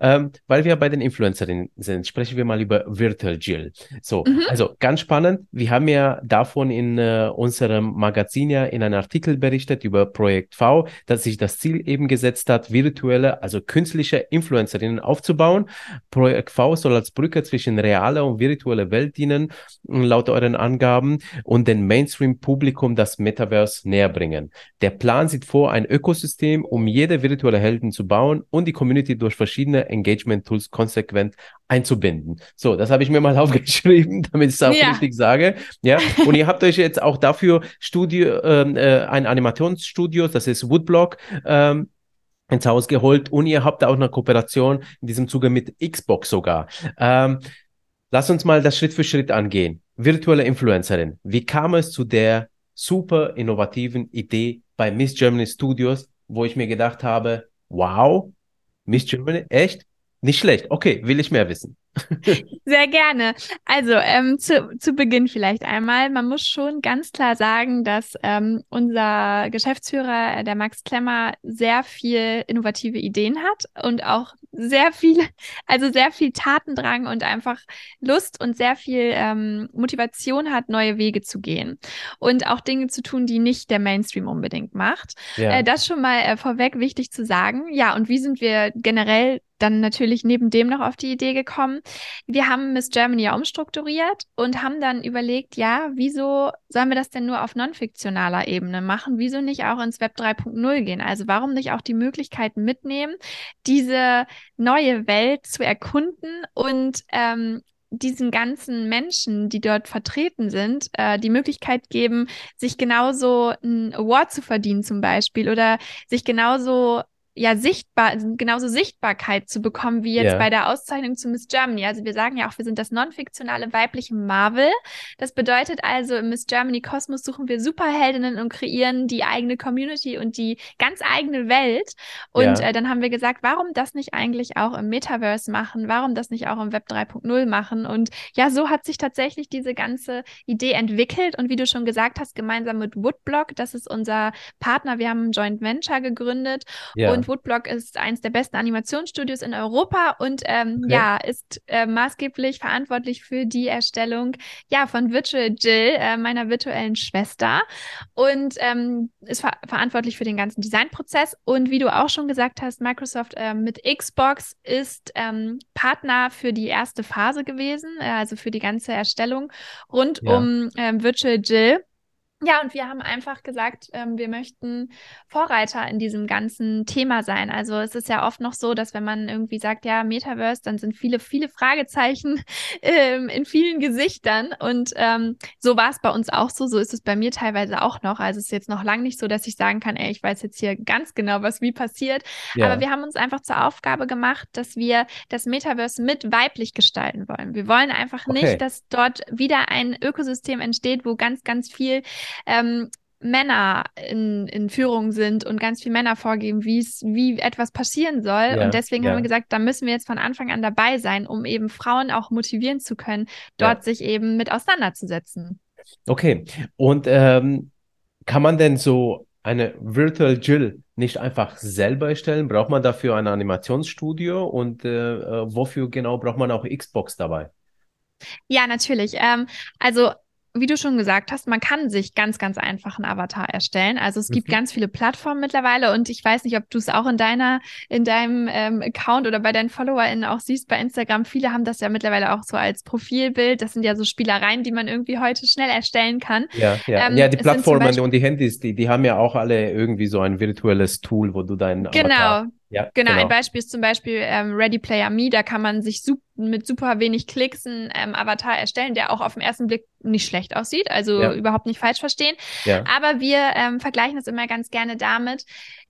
Ähm, weil wir bei den Influencerinnen sind, sprechen wir mal über Virtual Jill. So, mhm. also ganz spannend. Wir haben ja davon in äh, unserem Magazin ja in einem Artikel berichtet über Projekt V, dass sich das Ziel eben gesetzt hat, virtuelle, also künstliche Influencerinnen aufzubauen. Projekt V soll als Brücke zwischen realer und virtueller Welt dienen, laut euren Angaben, und den Mainstream-Publikum das Metaverse näher bringen. Der Plan sieht vor, ein Ökosystem, um jede virtuelle Helden zu bauen und die Community durch verschiedene Engagement-Tools konsequent einzubinden. So, das habe ich mir mal aufgeschrieben, damit ich es auch ja. richtig sage. Ja, und ihr habt euch jetzt auch dafür Studio, ähm, äh, ein Animationsstudio, das ist Woodblock, ähm, ins Haus geholt und ihr habt auch eine Kooperation in diesem Zuge mit Xbox sogar. Ähm, Lass uns mal das Schritt für Schritt angehen. Virtuelle Influencerin. Wie kam es zu der super innovativen Idee bei Miss Germany Studios, wo ich mir gedacht habe, wow, Miss Germany, echt? Nicht schlecht. Okay, will ich mehr wissen. Sehr gerne. Also ähm, zu, zu Beginn vielleicht einmal. Man muss schon ganz klar sagen, dass ähm, unser Geschäftsführer, der Max Klemmer, sehr viel innovative Ideen hat und auch sehr viel, also sehr viel Tatendrang und einfach Lust und sehr viel ähm, Motivation hat, neue Wege zu gehen und auch Dinge zu tun, die nicht der Mainstream unbedingt macht. Ja. Äh, das schon mal äh, vorweg wichtig zu sagen. Ja, und wie sind wir generell dann natürlich neben dem noch auf die Idee gekommen. Wir haben Miss Germany ja umstrukturiert und haben dann überlegt, ja, wieso sollen wir das denn nur auf non-fiktionaler Ebene machen? Wieso nicht auch ins Web 3.0 gehen? Also warum nicht auch die Möglichkeiten mitnehmen, diese neue Welt zu erkunden und ähm, diesen ganzen Menschen, die dort vertreten sind, äh, die Möglichkeit geben, sich genauso ein Award zu verdienen zum Beispiel oder sich genauso ja sichtbar, genauso Sichtbarkeit zu bekommen wie jetzt yeah. bei der Auszeichnung zu Miss Germany. Also wir sagen ja auch, wir sind das non-fiktionale weibliche Marvel. Das bedeutet also, im Miss Germany Kosmos suchen wir Superheldinnen und kreieren die eigene Community und die ganz eigene Welt. Und yeah. äh, dann haben wir gesagt, warum das nicht eigentlich auch im Metaverse machen? Warum das nicht auch im Web 3.0 machen? Und ja, so hat sich tatsächlich diese ganze Idee entwickelt. Und wie du schon gesagt hast, gemeinsam mit Woodblock, das ist unser Partner. Wir haben ein Joint Venture gegründet. Yeah. Und Woodblock ist eines der besten Animationsstudios in Europa und ähm, okay. ja, ist äh, maßgeblich verantwortlich für die Erstellung ja, von Virtual Jill, äh, meiner virtuellen Schwester. Und ähm, ist ver verantwortlich für den ganzen Designprozess. Und wie du auch schon gesagt hast, Microsoft äh, mit Xbox ist ähm, Partner für die erste Phase gewesen, äh, also für die ganze Erstellung rund ja. um ähm, Virtual Jill. Ja, und wir haben einfach gesagt, ähm, wir möchten Vorreiter in diesem ganzen Thema sein. Also es ist ja oft noch so, dass wenn man irgendwie sagt, ja, Metaverse, dann sind viele, viele Fragezeichen ähm, in vielen Gesichtern. Und ähm, so war es bei uns auch so. So ist es bei mir teilweise auch noch. Also es ist jetzt noch lange nicht so, dass ich sagen kann, ey, ich weiß jetzt hier ganz genau, was wie passiert. Ja. Aber wir haben uns einfach zur Aufgabe gemacht, dass wir das Metaverse mit weiblich gestalten wollen. Wir wollen einfach okay. nicht, dass dort wieder ein Ökosystem entsteht, wo ganz, ganz viel ähm, Männer in, in Führung sind und ganz viele Männer vorgeben, wie es, wie etwas passieren soll. Ja, und deswegen ja. haben wir gesagt, da müssen wir jetzt von Anfang an dabei sein, um eben Frauen auch motivieren zu können, dort ja. sich eben mit auseinanderzusetzen. Okay. Und ähm, kann man denn so eine Virtual Jill nicht einfach selber erstellen? Braucht man dafür ein Animationsstudio? Und äh, äh wofür genau braucht man auch Xbox dabei? Ja, natürlich. Ähm, also wie du schon gesagt hast, man kann sich ganz, ganz einfach einen Avatar erstellen. Also es gibt mhm. ganz viele Plattformen mittlerweile und ich weiß nicht, ob du es auch in deiner, in deinem ähm, Account oder bei deinen FollowerInnen auch siehst bei Instagram. Viele haben das ja mittlerweile auch so als Profilbild. Das sind ja so Spielereien, die man irgendwie heute schnell erstellen kann. Ja, ja. Ähm, ja die Plattformen und die Handys, die, die haben ja auch alle irgendwie so ein virtuelles Tool, wo du deinen genau. Ja, genau, genau, ein Beispiel ist zum Beispiel ähm, Ready Player Me. Da kann man sich sup mit super wenig Klicks einen ähm, Avatar erstellen, der auch auf den ersten Blick nicht schlecht aussieht. Also ja. überhaupt nicht falsch verstehen. Ja. Aber wir ähm, vergleichen das immer ganz gerne damit,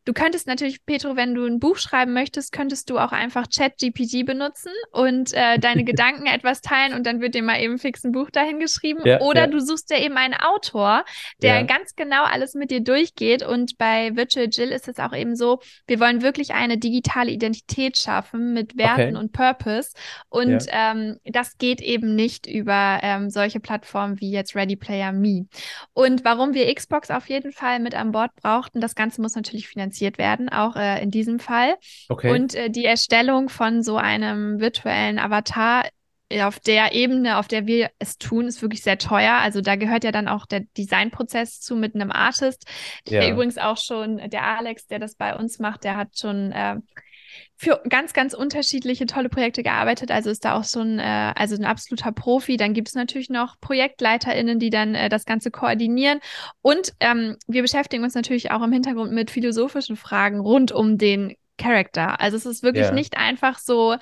Du könntest natürlich, Petro, wenn du ein Buch schreiben möchtest, könntest du auch einfach ChatGPT benutzen und äh, deine Gedanken etwas teilen und dann wird dir mal eben fix ein Buch dahin geschrieben. Ja, Oder ja. du suchst dir eben einen Autor, der ja. ganz genau alles mit dir durchgeht. Und bei Virtual Jill ist es auch eben so, wir wollen wirklich eine digitale Identität schaffen mit Werten okay. und Purpose. Und ähm, das geht eben nicht über ähm, solche Plattformen wie jetzt Ready Player Me. Und warum wir Xbox auf jeden Fall mit an Bord brauchten, das Ganze muss natürlich finanziert finanziert werden, auch äh, in diesem Fall. Okay. Und äh, die Erstellung von so einem virtuellen Avatar auf der Ebene, auf der wir es tun, ist wirklich sehr teuer. Also da gehört ja dann auch der Designprozess zu mit einem Artist, der ja. übrigens auch schon, der Alex, der das bei uns macht, der hat schon äh, für ganz, ganz unterschiedliche tolle Projekte gearbeitet. Also ist da auch so ein, äh, also ein absoluter Profi. Dann gibt es natürlich noch ProjektleiterInnen, die dann äh, das Ganze koordinieren. Und ähm, wir beschäftigen uns natürlich auch im Hintergrund mit philosophischen Fragen rund um den Charakter. Also es ist wirklich yeah. nicht einfach so,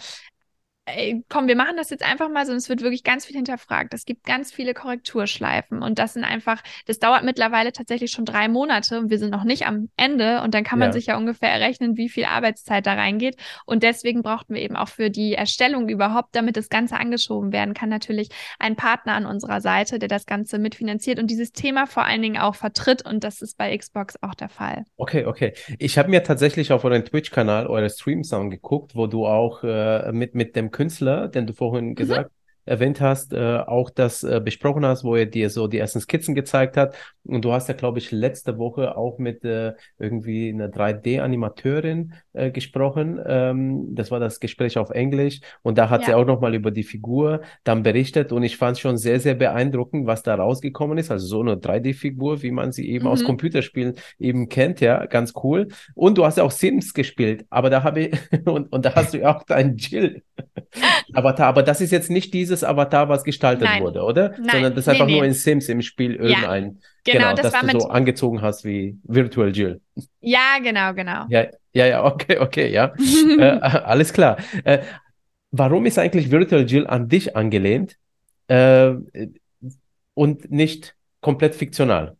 ey, komm, wir machen das jetzt einfach mal, sondern es wird wirklich ganz viel hinterfragt. Es gibt ganz viele Korrekturschleifen und das sind einfach, das dauert mittlerweile tatsächlich schon drei Monate und wir sind noch nicht am Ende und dann kann man ja. sich ja ungefähr errechnen, wie viel Arbeitszeit da reingeht und deswegen brauchten wir eben auch für die Erstellung überhaupt, damit das Ganze angeschoben werden kann, natürlich einen Partner an unserer Seite, der das Ganze mitfinanziert und dieses Thema vor allen Dingen auch vertritt und das ist bei Xbox auch der Fall. Okay, okay. Ich habe mir tatsächlich auf euren Twitch-Kanal eure Streams angeguckt, wo du auch äh, mit, mit dem Künstler, den du vorhin mhm. gesagt erwähnt hast, äh, auch das äh, besprochen hast, wo er dir so die ersten Skizzen gezeigt hat. Und du hast ja, glaube ich, letzte Woche auch mit äh, irgendwie einer 3D-Animateurin äh, gesprochen. Ähm, das war das Gespräch auf Englisch. Und da hat ja. sie auch nochmal über die Figur dann berichtet. Und ich fand es schon sehr, sehr beeindruckend, was da rausgekommen ist. Also so eine 3D-Figur, wie man sie eben mhm. aus Computerspielen eben kennt. Ja, ganz cool. Und du hast ja auch Sims gespielt. Aber da habe ich, und, und da hast du ja auch deinen Jill. Avatar. Aber das ist jetzt nicht dieses Avatar, was gestaltet Nein. wurde, oder? Nein. Sondern das ist einfach nee, nur in Sims im Spiel irgendein. Ja, genau, genau das dass du so angezogen hast wie Virtual Jill. Ja, genau, genau. Ja, ja, ja, okay, okay, ja. äh, alles klar. Äh, warum ist eigentlich Virtual Jill an dich angelehnt äh, und nicht komplett fiktional?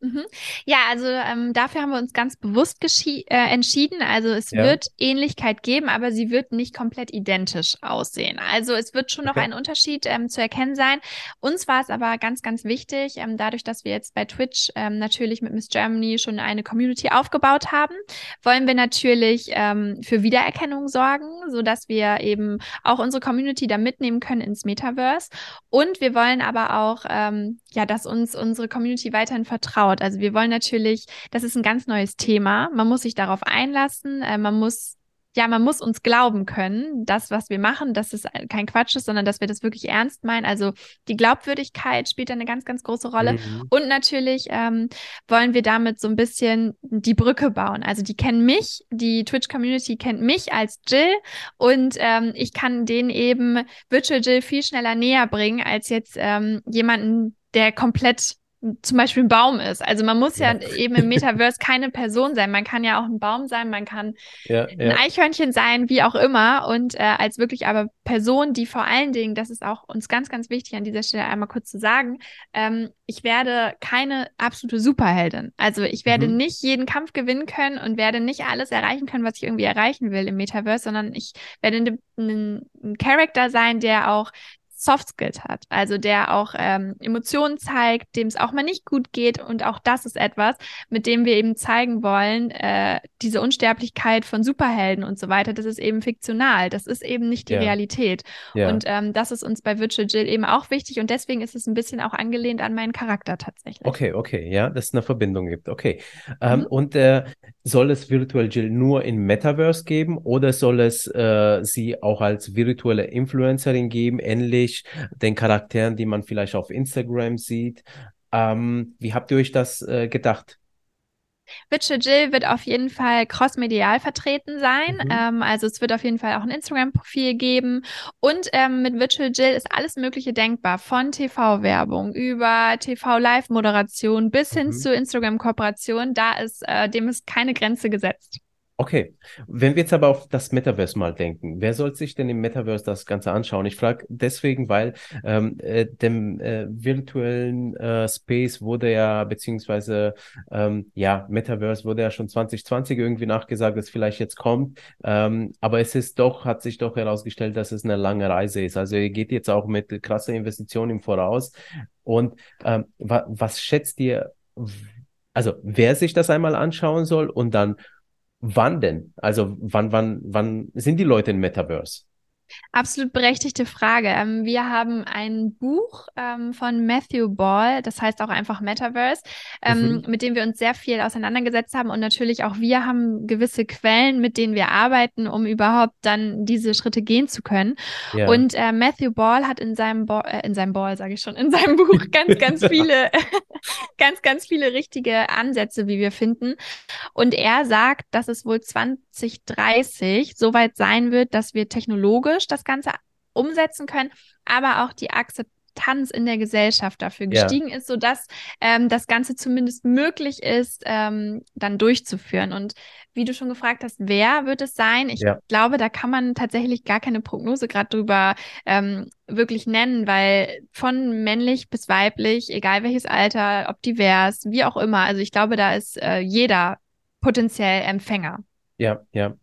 Mhm. Ja, also ähm, dafür haben wir uns ganz bewusst äh, entschieden. Also es ja. wird Ähnlichkeit geben, aber sie wird nicht komplett identisch aussehen. Also es wird schon okay. noch ein Unterschied ähm, zu erkennen sein. Uns war es aber ganz, ganz wichtig, ähm, dadurch, dass wir jetzt bei Twitch ähm, natürlich mit Miss Germany schon eine Community aufgebaut haben, wollen wir natürlich ähm, für Wiedererkennung sorgen, so dass wir eben auch unsere Community da mitnehmen können ins Metaverse. Und wir wollen aber auch, ähm, ja, dass uns unsere Community weiterhin vertraut. Also wir wollen natürlich, das ist ein ganz neues Thema. Man muss sich darauf einlassen, äh, man muss ja, man muss uns glauben können, das, was wir machen, dass es kein Quatsch ist, sondern dass wir das wirklich ernst meinen. Also die Glaubwürdigkeit spielt eine ganz, ganz große Rolle. Mhm. Und natürlich ähm, wollen wir damit so ein bisschen die Brücke bauen. Also die kennen mich, die Twitch-Community kennt mich als Jill und ähm, ich kann denen eben Virtual Jill viel schneller näher bringen als jetzt ähm, jemanden, der komplett zum Beispiel ein Baum ist. Also man muss ja, ja, eben im Metaverse keine Person sein. Man kann ja auch ein Baum sein, man kann ja, ja. ein Eichhörnchen sein, wie auch immer. Und äh, als wirklich aber Person, die vor allen Dingen, das ist auch uns ganz, ganz wichtig an dieser Stelle einmal kurz zu sagen, ähm, ich werde keine absolute Superheldin. Also ich werde mhm. nicht jeden Kampf gewinnen können und werde nicht alles erreichen können, was ich irgendwie erreichen will im Metaverse, sondern ich werde ein, ein, ein Charakter sein, der auch Soft Skills hat, also der auch ähm, Emotionen zeigt, dem es auch mal nicht gut geht und auch das ist etwas, mit dem wir eben zeigen wollen, äh, diese Unsterblichkeit von Superhelden und so weiter, das ist eben fiktional, das ist eben nicht die ja. Realität ja. und ähm, das ist uns bei Virtual Jill eben auch wichtig und deswegen ist es ein bisschen auch angelehnt an meinen Charakter tatsächlich. Okay, okay, ja, dass es eine Verbindung gibt, okay. Ähm, mhm. Und äh, soll es Virtual Jill nur in Metaverse geben oder soll es äh, sie auch als virtuelle Influencerin geben, ähnlich ähnlich den Charakteren, die man vielleicht auf Instagram sieht. Ähm, wie habt ihr euch das äh, gedacht? Witcher Jill wird auf jeden Fall crossmedial vertreten sein. Mhm. Ähm, also es wird auf jeden Fall auch ein Instagram-Profil geben. Und ähm, mit Virtual Jill ist alles Mögliche denkbar. Von TV-Werbung über TV-Live-Moderation bis hin mhm. zu Instagram-Kooperation. Da ist, äh, dem ist keine Grenze gesetzt. Okay, wenn wir jetzt aber auf das Metaverse mal denken, wer soll sich denn im Metaverse das Ganze anschauen? Ich frage deswegen, weil ähm, äh, dem äh, virtuellen äh, Space wurde ja, beziehungsweise ähm, ja, Metaverse wurde ja schon 2020 irgendwie nachgesagt, dass vielleicht jetzt kommt. Ähm, aber es ist doch, hat sich doch herausgestellt, dass es eine lange Reise ist. Also ihr geht jetzt auch mit krasser Investition im Voraus. Und ähm, wa was schätzt ihr, also wer sich das einmal anschauen soll und dann Wann denn? Also wann, wann, wann sind die Leute im Metaverse? Absolut berechtigte Frage. Ähm, wir haben ein Buch ähm, von Matthew Ball, das heißt auch einfach Metaverse, ähm, mhm. mit dem wir uns sehr viel auseinandergesetzt haben. Und natürlich auch wir haben gewisse Quellen, mit denen wir arbeiten, um überhaupt dann diese Schritte gehen zu können. Ja. Und äh, Matthew Ball hat in seinem Ball, äh, in seinem Ball, sage ich schon, in seinem Buch ganz, ganz viele, ganz, ganz viele richtige Ansätze, wie wir finden. Und er sagt, dass es wohl 2030 soweit sein wird, dass wir technologisch das Ganze umsetzen können, aber auch die Akzeptanz in der Gesellschaft dafür gestiegen ja. ist, sodass ähm, das Ganze zumindest möglich ist, ähm, dann durchzuführen. Und wie du schon gefragt hast, wer wird es sein? Ich ja. glaube, da kann man tatsächlich gar keine Prognose gerade drüber ähm, wirklich nennen, weil von männlich bis weiblich, egal welches Alter, ob divers, wie auch immer, also ich glaube, da ist äh, jeder potenziell Empfänger. Ja, ja.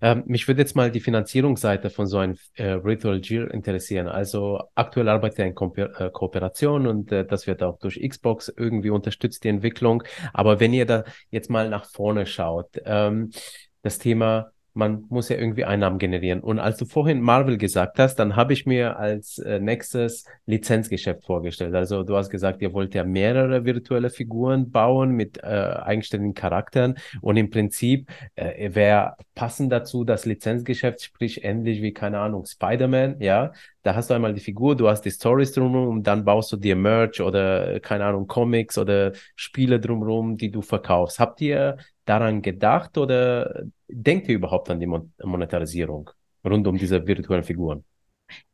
Ähm, mich würde jetzt mal die Finanzierungsseite von so einem äh, Ritual Gear interessieren. Also aktuell arbeitet er in Ko äh, Kooperation und äh, das wird auch durch Xbox irgendwie unterstützt, die Entwicklung. Aber wenn ihr da jetzt mal nach vorne schaut, ähm, das Thema man muss ja irgendwie Einnahmen generieren. Und als du vorhin Marvel gesagt hast, dann habe ich mir als äh, nächstes Lizenzgeschäft vorgestellt. Also du hast gesagt, ihr wollt ja mehrere virtuelle Figuren bauen mit äh, eigenständigen Charakteren. Und im Prinzip äh, wäre passend dazu das Lizenzgeschäft, sprich ähnlich wie, keine Ahnung, Spider-Man, ja. Da hast du einmal die Figur, du hast die Stories drumherum und dann baust du dir Merch oder, keine Ahnung, Comics oder Spiele drumherum, die du verkaufst. Habt ihr daran gedacht oder denkt ihr überhaupt an die Monetarisierung rund um diese virtuellen Figuren?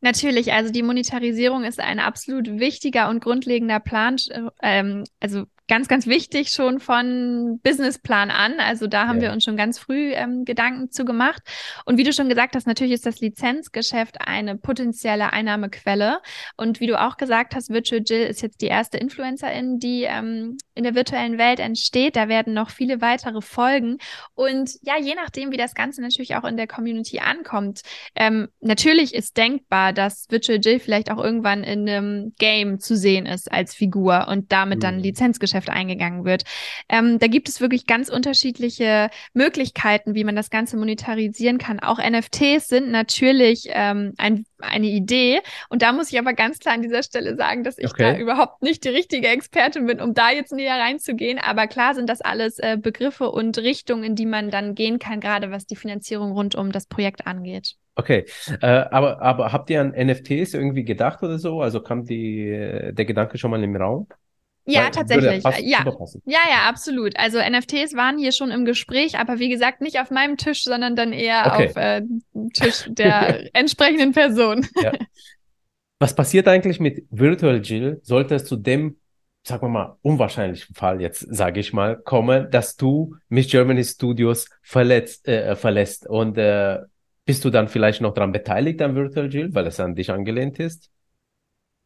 Natürlich, also die Monetarisierung ist ein absolut wichtiger und grundlegender Plan, äh, ähm, also ganz, ganz wichtig schon von Businessplan an. Also da haben ja. wir uns schon ganz früh ähm, Gedanken zu gemacht. Und wie du schon gesagt hast, natürlich ist das Lizenzgeschäft eine potenzielle Einnahmequelle. Und wie du auch gesagt hast, Virtual Jill ist jetzt die erste Influencerin, die ähm, in der virtuellen Welt entsteht. Da werden noch viele weitere folgen. Und ja, je nachdem, wie das Ganze natürlich auch in der Community ankommt, ähm, natürlich ist denkbar, dass Virtual Jill vielleicht auch irgendwann in einem Game zu sehen ist als Figur und damit mhm. dann Lizenzgeschäft Tagesgeschäft eingegangen wird. Ähm, da gibt es wirklich ganz unterschiedliche Möglichkeiten, wie man das Ganze monetarisieren kann. Auch NFTs sind natürlich ähm, ein, eine Idee. Und da muss ich aber ganz klar an dieser Stelle sagen, dass ich okay. da überhaupt nicht die richtige Expertin bin, um da jetzt näher reinzugehen. Aber klar sind das alles äh, Begriffe und Richtungen, in die man dann gehen kann, gerade was die Finanzierung rund um das Projekt angeht. Okay, äh, aber, aber habt ihr an NFTs irgendwie gedacht oder so? Also kam die, äh, der Gedanke schon mal im Raum? Ja, Weil, tatsächlich. Ja. ja, ja, absolut. Also NFTs waren hier schon im Gespräch, aber wie gesagt, nicht auf meinem Tisch, sondern dann eher okay. auf äh, Tisch der entsprechenden Person. Ja. Was passiert eigentlich mit Virtual Jill? Sollte es zu dem, sagen wir mal, unwahrscheinlichen Fall jetzt, sage ich mal, kommen, dass du Miss Germany Studios verletzt, äh, verlässt und äh, bist du dann vielleicht noch daran beteiligt am Virtual Jill, weil es an dich angelehnt ist?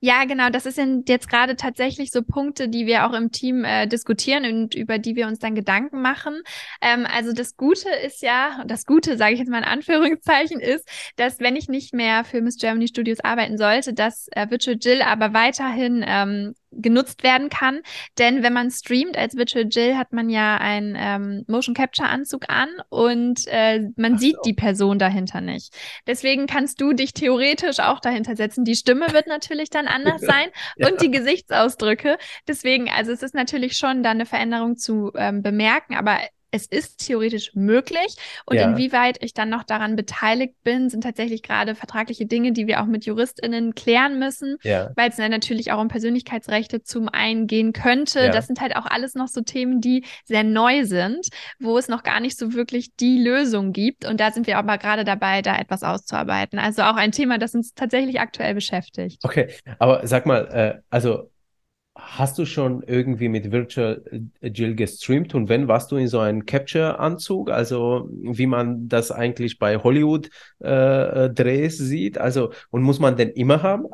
Ja, genau. Das sind jetzt gerade tatsächlich so Punkte, die wir auch im Team äh, diskutieren und über die wir uns dann Gedanken machen. Ähm, also das Gute ist ja, das Gute, sage ich jetzt mal in Anführungszeichen, ist, dass wenn ich nicht mehr für Miss Germany Studios arbeiten sollte, dass äh, Virtual Jill aber weiterhin ähm, genutzt werden kann. Denn wenn man streamt als Virtual Jill, hat man ja einen ähm, Motion Capture Anzug an und äh, man Ach sieht so. die Person dahinter nicht. Deswegen kannst du dich theoretisch auch dahinter setzen. Die Stimme wird natürlich dann anders sein ja. und die Gesichtsausdrücke. Deswegen, also es ist natürlich schon da eine Veränderung zu ähm, bemerken, aber es ist theoretisch möglich. Und ja. inwieweit ich dann noch daran beteiligt bin, sind tatsächlich gerade vertragliche Dinge, die wir auch mit JuristInnen klären müssen, ja. weil es dann natürlich auch um Persönlichkeitsrechte zum einen gehen könnte. Ja. Das sind halt auch alles noch so Themen, die sehr neu sind, wo es noch gar nicht so wirklich die Lösung gibt. Und da sind wir aber gerade dabei, da etwas auszuarbeiten. Also auch ein Thema, das uns tatsächlich aktuell beschäftigt. Okay, aber sag mal, äh, also Hast du schon irgendwie mit Virtual Jill gestreamt und wenn, warst du in so einem Capture-Anzug, also wie man das eigentlich bei Hollywood-Drehs äh, sieht? Also, und muss man den immer haben?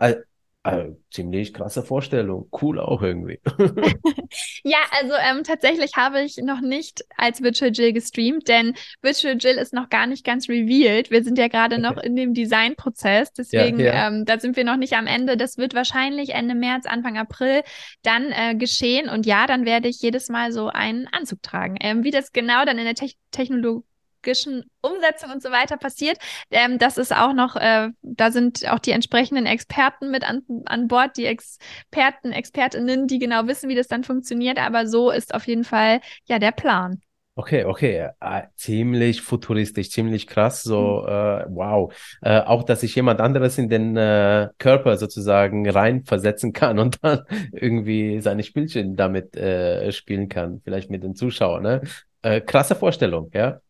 Also, ziemlich krasse Vorstellung. Cool auch irgendwie. ja, also ähm, tatsächlich habe ich noch nicht als Virtual Jill gestreamt, denn Virtual Jill ist noch gar nicht ganz revealed. Wir sind ja gerade noch in dem Designprozess, deswegen ja, ja. Ähm, da sind wir noch nicht am Ende. Das wird wahrscheinlich Ende März, Anfang April dann äh, geschehen. Und ja, dann werde ich jedes Mal so einen Anzug tragen. Ähm, wie das genau dann in der Te Technologie logischen Umsetzung und so weiter passiert. Ähm, das ist auch noch, äh, da sind auch die entsprechenden Experten mit an, an Bord, die Experten, Expertinnen, die genau wissen, wie das dann funktioniert. Aber so ist auf jeden Fall ja der Plan. Okay, okay, äh, ziemlich futuristisch, ziemlich krass, so mhm. äh, wow. Äh, auch, dass sich jemand anderes in den äh, Körper sozusagen reinversetzen kann und dann irgendwie seine Spielchen damit äh, spielen kann, vielleicht mit den Zuschauern. Ne? Äh, krasse Vorstellung, ja.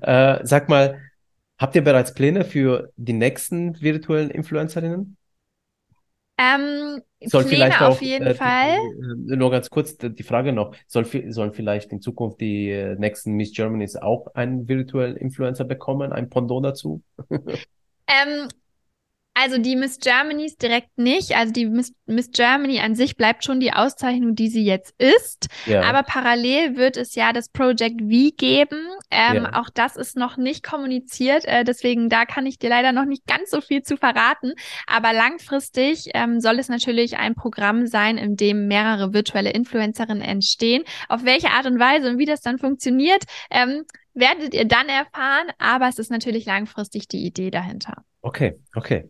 Äh, sag mal, habt ihr bereits Pläne für die nächsten virtuellen Influencerinnen? Ähm, soll Pläne vielleicht auch, auf jeden äh, Fall. Die, äh, nur ganz kurz die Frage noch, soll, sollen vielleicht in Zukunft die äh, nächsten Miss Germanys auch einen virtuellen Influencer bekommen, ein Pendant dazu? ähm, also die Miss Germanys direkt nicht. Also die Miss, Miss, Germany an sich bleibt schon die Auszeichnung, die sie jetzt ist. Ja. Aber parallel wird es ja das Project V geben. Ähm, ja. Auch das ist noch nicht kommuniziert. Äh, deswegen da kann ich dir leider noch nicht ganz so viel zu verraten. Aber langfristig ähm, soll es natürlich ein Programm sein, in dem mehrere virtuelle Influencerinnen entstehen. Auf welche Art und Weise und wie das dann funktioniert, ähm, werdet ihr dann erfahren. Aber es ist natürlich langfristig die Idee dahinter. Okay, okay.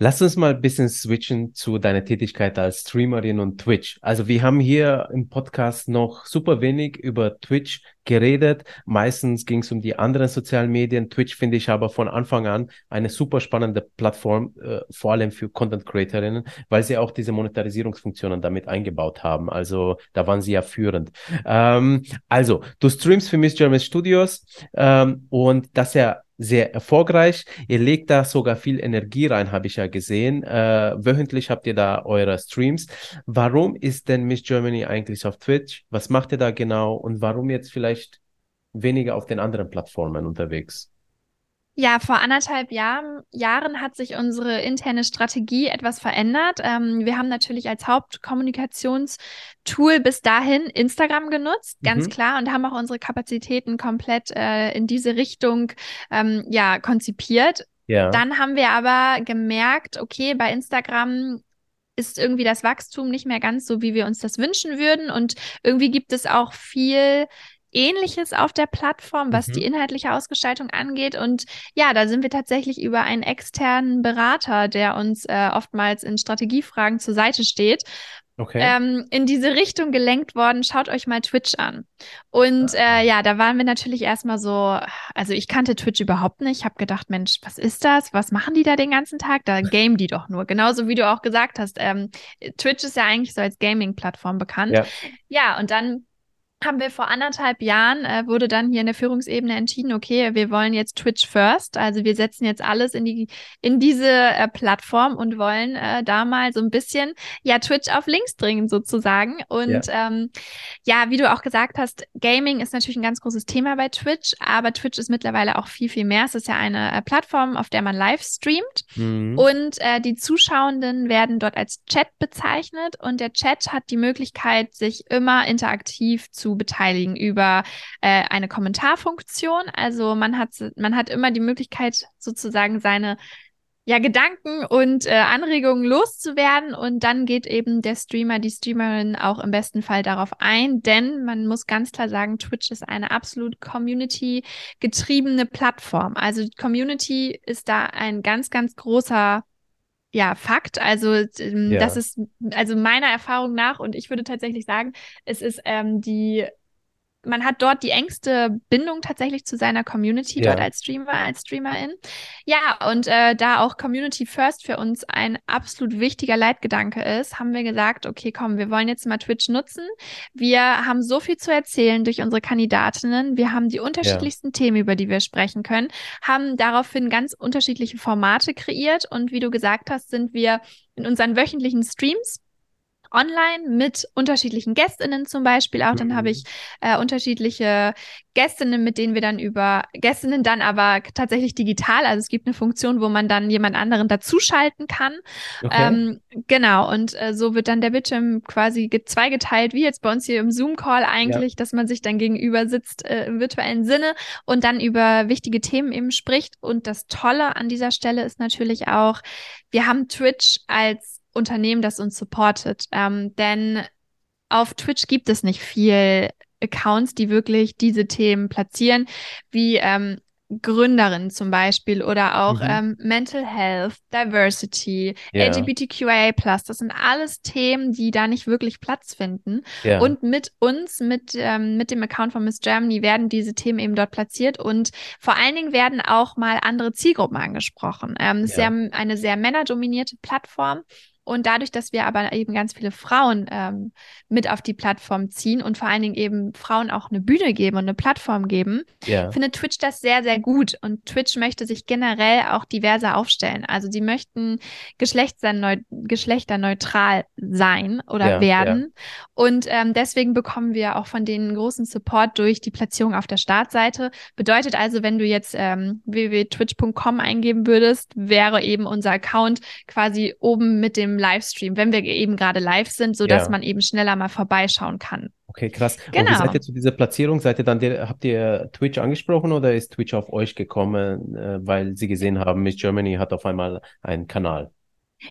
Lass uns mal ein bisschen switchen zu deiner Tätigkeit als Streamerin und Twitch. Also wir haben hier im Podcast noch super wenig über Twitch geredet. Meistens ging es um die anderen sozialen Medien. Twitch finde ich aber von Anfang an eine super spannende Plattform, äh, vor allem für Content Creatorinnen, weil sie auch diese Monetarisierungsfunktionen damit eingebaut haben. Also da waren sie ja führend. Ähm, also du streamst für Miss German Studios ähm, und das ja sehr erfolgreich. Ihr legt da sogar viel Energie rein, habe ich ja gesehen. Äh, wöchentlich habt ihr da eure Streams. Warum ist denn Miss Germany eigentlich auf Twitch? Was macht ihr da genau? Und warum jetzt vielleicht weniger auf den anderen Plattformen unterwegs? Ja, vor anderthalb Jahren, Jahren hat sich unsere interne Strategie etwas verändert. Ähm, wir haben natürlich als Hauptkommunikationstool bis dahin Instagram genutzt, ganz mhm. klar, und haben auch unsere Kapazitäten komplett äh, in diese Richtung ähm, ja, konzipiert. Ja. Dann haben wir aber gemerkt, okay, bei Instagram ist irgendwie das Wachstum nicht mehr ganz so, wie wir uns das wünschen würden. Und irgendwie gibt es auch viel Ähnliches auf der Plattform, was mhm. die inhaltliche Ausgestaltung angeht. Und ja, da sind wir tatsächlich über einen externen Berater, der uns äh, oftmals in Strategiefragen zur Seite steht, okay. ähm, in diese Richtung gelenkt worden. Schaut euch mal Twitch an. Und äh, ja, da waren wir natürlich erstmal so, also ich kannte Twitch überhaupt nicht. Ich habe gedacht, Mensch, was ist das? Was machen die da den ganzen Tag? Da game die doch nur. Genauso wie du auch gesagt hast. Ähm, Twitch ist ja eigentlich so als Gaming-Plattform bekannt. Ja. ja, und dann haben wir vor anderthalb Jahren, äh, wurde dann hier in der Führungsebene entschieden, okay, wir wollen jetzt Twitch first. Also wir setzen jetzt alles in die, in diese äh, Plattform und wollen äh, da mal so ein bisschen, ja, Twitch auf links dringen sozusagen. Und ja. Ähm, ja, wie du auch gesagt hast, Gaming ist natürlich ein ganz großes Thema bei Twitch, aber Twitch ist mittlerweile auch viel, viel mehr. Es ist ja eine äh, Plattform, auf der man live streamt mhm. und äh, die Zuschauenden werden dort als Chat bezeichnet und der Chat hat die Möglichkeit, sich immer interaktiv zu zu beteiligen über äh, eine Kommentarfunktion. Also man hat, man hat immer die Möglichkeit, sozusagen seine ja, Gedanken und äh, Anregungen loszuwerden und dann geht eben der Streamer, die Streamerin auch im besten Fall darauf ein, denn man muss ganz klar sagen, Twitch ist eine absolut Community-getriebene Plattform. Also Community ist da ein ganz, ganz großer ja, Fakt. Also ähm, ja. das ist also meiner Erfahrung nach und ich würde tatsächlich sagen, es ist ähm, die man hat dort die engste Bindung tatsächlich zu seiner Community, ja. dort als Streamer, als Streamerin. Ja, und äh, da auch Community First für uns ein absolut wichtiger Leitgedanke ist, haben wir gesagt, okay, komm, wir wollen jetzt mal Twitch nutzen. Wir haben so viel zu erzählen durch unsere Kandidatinnen. Wir haben die unterschiedlichsten ja. Themen, über die wir sprechen können, haben daraufhin ganz unterschiedliche Formate kreiert und wie du gesagt hast, sind wir in unseren wöchentlichen Streams online mit unterschiedlichen Gästinnen zum Beispiel auch. Dann habe mhm. ich äh, unterschiedliche Gästinnen, mit denen wir dann über Gästinnen dann aber tatsächlich digital. Also es gibt eine Funktion, wo man dann jemand anderen dazuschalten kann. Okay. Ähm, genau. Und äh, so wird dann der Bildschirm quasi zweigeteilt, wie jetzt bei uns hier im Zoom-Call eigentlich, ja. dass man sich dann gegenüber sitzt äh, im virtuellen Sinne und dann über wichtige Themen eben spricht. Und das Tolle an dieser Stelle ist natürlich auch, wir haben Twitch als Unternehmen, das uns supportet. Ähm, denn auf Twitch gibt es nicht viel Accounts, die wirklich diese Themen platzieren, wie ähm, Gründerin zum Beispiel oder auch mhm. ähm, Mental Health, Diversity, yeah. LGBTQIA+. Das sind alles Themen, die da nicht wirklich Platz finden. Yeah. Und mit uns, mit, ähm, mit dem Account von Miss Germany werden diese Themen eben dort platziert und vor allen Dingen werden auch mal andere Zielgruppen angesprochen. Ähm, es yeah. ist ja eine sehr männerdominierte Plattform und dadurch, dass wir aber eben ganz viele Frauen ähm, mit auf die Plattform ziehen und vor allen Dingen eben Frauen auch eine Bühne geben und eine Plattform geben, ja. findet Twitch das sehr, sehr gut. Und Twitch möchte sich generell auch diverser aufstellen. Also sie möchten geschlechterneutral sein oder ja, werden. Ja. Und ähm, deswegen bekommen wir auch von denen großen Support durch die Platzierung auf der Startseite. Bedeutet also, wenn du jetzt ähm, www.twitch.com eingeben würdest, wäre eben unser Account quasi oben mit dem Livestream, wenn wir eben gerade live sind, so dass ja. man eben schneller mal vorbeischauen kann. Okay, krass. Genau. Und wie genau. seid ihr zu dieser Platzierung? Seid ihr dann, habt ihr Twitch angesprochen oder ist Twitch auf euch gekommen, äh, weil sie gesehen haben, Miss Germany hat auf einmal einen Kanal?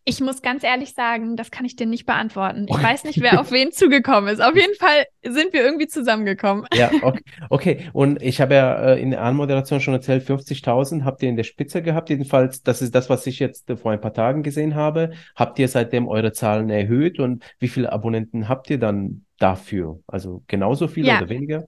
Ich muss ganz ehrlich sagen, das kann ich dir nicht beantworten. Ich weiß nicht, wer auf wen zugekommen ist. Auf jeden Fall sind wir irgendwie zusammengekommen. Ja, okay. okay. Und ich habe ja äh, in der Anmoderation schon erzählt, 50.000 habt ihr in der Spitze gehabt. Jedenfalls, das ist das, was ich jetzt vor ein paar Tagen gesehen habe. Habt ihr seitdem eure Zahlen erhöht und wie viele Abonnenten habt ihr dann dafür? Also genauso viele ja. oder weniger?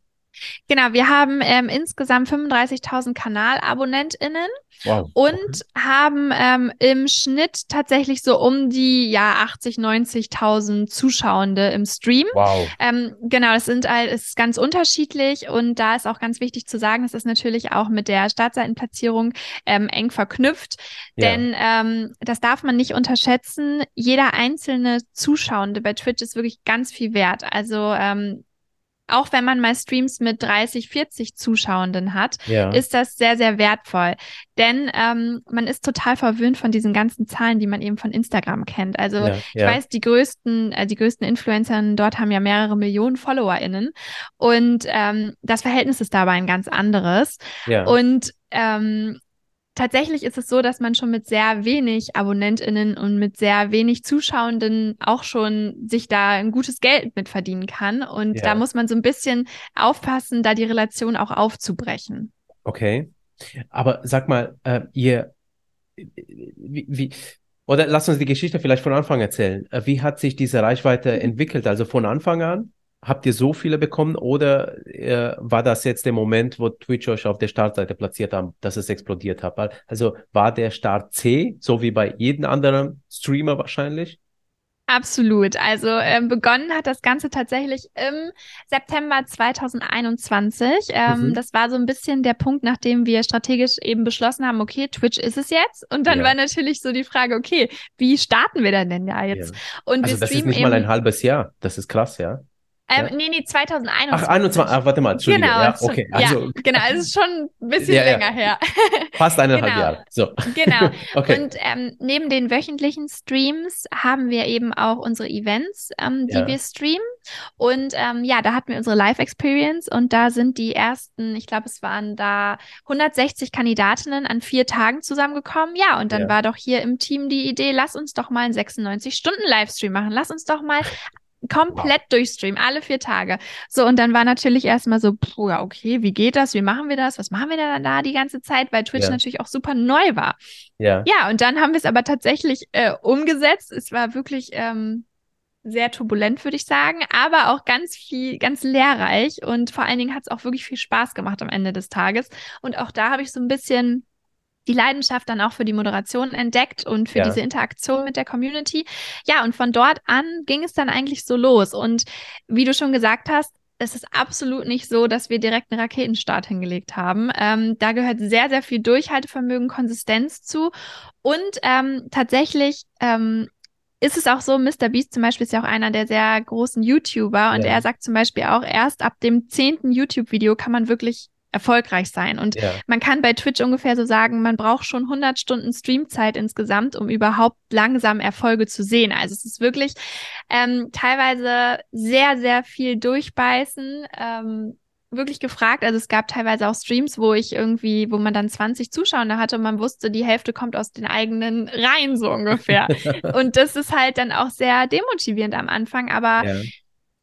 Genau, wir haben ähm, insgesamt 35.000 KanalabonnentInnen wow. und haben ähm, im Schnitt tatsächlich so um die ja 80, 90.000 Zuschauende im Stream. Wow. Ähm, genau, das sind halt, ist ganz unterschiedlich und da ist auch ganz wichtig zu sagen, es ist natürlich auch mit der Startseitenplatzierung ähm, eng verknüpft, denn ähm, das darf man nicht unterschätzen. Jeder einzelne Zuschauende bei Twitch ist wirklich ganz viel wert. Also ähm, auch wenn man mal Streams mit 30, 40 Zuschauenden hat, ja. ist das sehr, sehr wertvoll. Denn ähm, man ist total verwöhnt von diesen ganzen Zahlen, die man eben von Instagram kennt. Also ja, ich ja. weiß, die größten, äh, die größten Influencer dort haben ja mehrere Millionen FollowerInnen. Und ähm, das Verhältnis ist dabei ein ganz anderes. Und ähm, tatsächlich ist es so, dass man schon mit sehr wenig AbonnentInnen und mit sehr wenig Zuschauenden auch schon sich da ein gutes Geld mit verdienen kann. Und ja. da muss man so ein bisschen aufpassen, da die Relation auch aufzubrechen. Okay. Aber sag mal, äh, ihr, wie, wie, oder lass uns die Geschichte vielleicht von Anfang erzählen. Äh, wie hat sich diese Reichweite mhm. entwickelt? Also von Anfang an? Habt ihr so viele bekommen oder äh, war das jetzt der Moment, wo Twitch euch auf der Startseite platziert haben, dass es explodiert hat? Also war der Start C, so wie bei jedem anderen Streamer wahrscheinlich? Absolut. Also ähm, begonnen hat das Ganze tatsächlich im September 2021. Ähm, mhm. Das war so ein bisschen der Punkt, nachdem wir strategisch eben beschlossen haben, okay, Twitch ist es jetzt. Und dann ja. war natürlich so die Frage, okay, wie starten wir denn denn ja jetzt? Ja. Und also das ist nicht mal ein halbes Jahr. Das ist krass, ja. Ähm, ja. Nee, nee, 2021. Ach, 21, ach, warte mal, Entschuldigung. Genau, ja, okay. Also, ja, genau, es ist schon ein bisschen ja, länger her. Fast eineinhalb genau. Jahre. So. Genau. okay. Und ähm, neben den wöchentlichen Streams haben wir eben auch unsere Events, ähm, die wir streamen. Und ähm, ja, da hatten wir unsere Live-Experience und da sind die ersten, ich glaube, es waren da 160 Kandidatinnen an vier Tagen zusammengekommen. Ja, und dann war doch hier im Team die Idee, lass uns doch mal einen 96-Stunden-Livestream machen. Lass uns doch mal komplett wow. durchstreamen, alle vier Tage. So, und dann war natürlich erstmal so, puh, ja, okay, wie geht das? Wie machen wir das? Was machen wir denn da die ganze Zeit? Weil Twitch ja. natürlich auch super neu war. Ja. Ja, und dann haben wir es aber tatsächlich äh, umgesetzt. Es war wirklich ähm, sehr turbulent, würde ich sagen, aber auch ganz viel, ganz lehrreich und vor allen Dingen hat es auch wirklich viel Spaß gemacht am Ende des Tages. Und auch da habe ich so ein bisschen die Leidenschaft dann auch für die Moderation entdeckt und für ja. diese Interaktion mit der Community. Ja, und von dort an ging es dann eigentlich so los. Und wie du schon gesagt hast, es ist absolut nicht so, dass wir direkt einen Raketenstart hingelegt haben. Ähm, da gehört sehr, sehr viel Durchhaltevermögen, Konsistenz zu. Und ähm, tatsächlich ähm, ist es auch so, Mr. Beast zum Beispiel ist ja auch einer der sehr großen YouTuber und ja. er sagt zum Beispiel auch, erst ab dem zehnten YouTube-Video kann man wirklich erfolgreich sein. Und ja. man kann bei Twitch ungefähr so sagen, man braucht schon 100 Stunden Streamzeit insgesamt, um überhaupt langsam Erfolge zu sehen. Also es ist wirklich ähm, teilweise sehr, sehr viel durchbeißen. Ähm, wirklich gefragt. Also es gab teilweise auch Streams, wo ich irgendwie, wo man dann 20 Zuschauer hatte und man wusste, die Hälfte kommt aus den eigenen Reihen so ungefähr. und das ist halt dann auch sehr demotivierend am Anfang, aber ja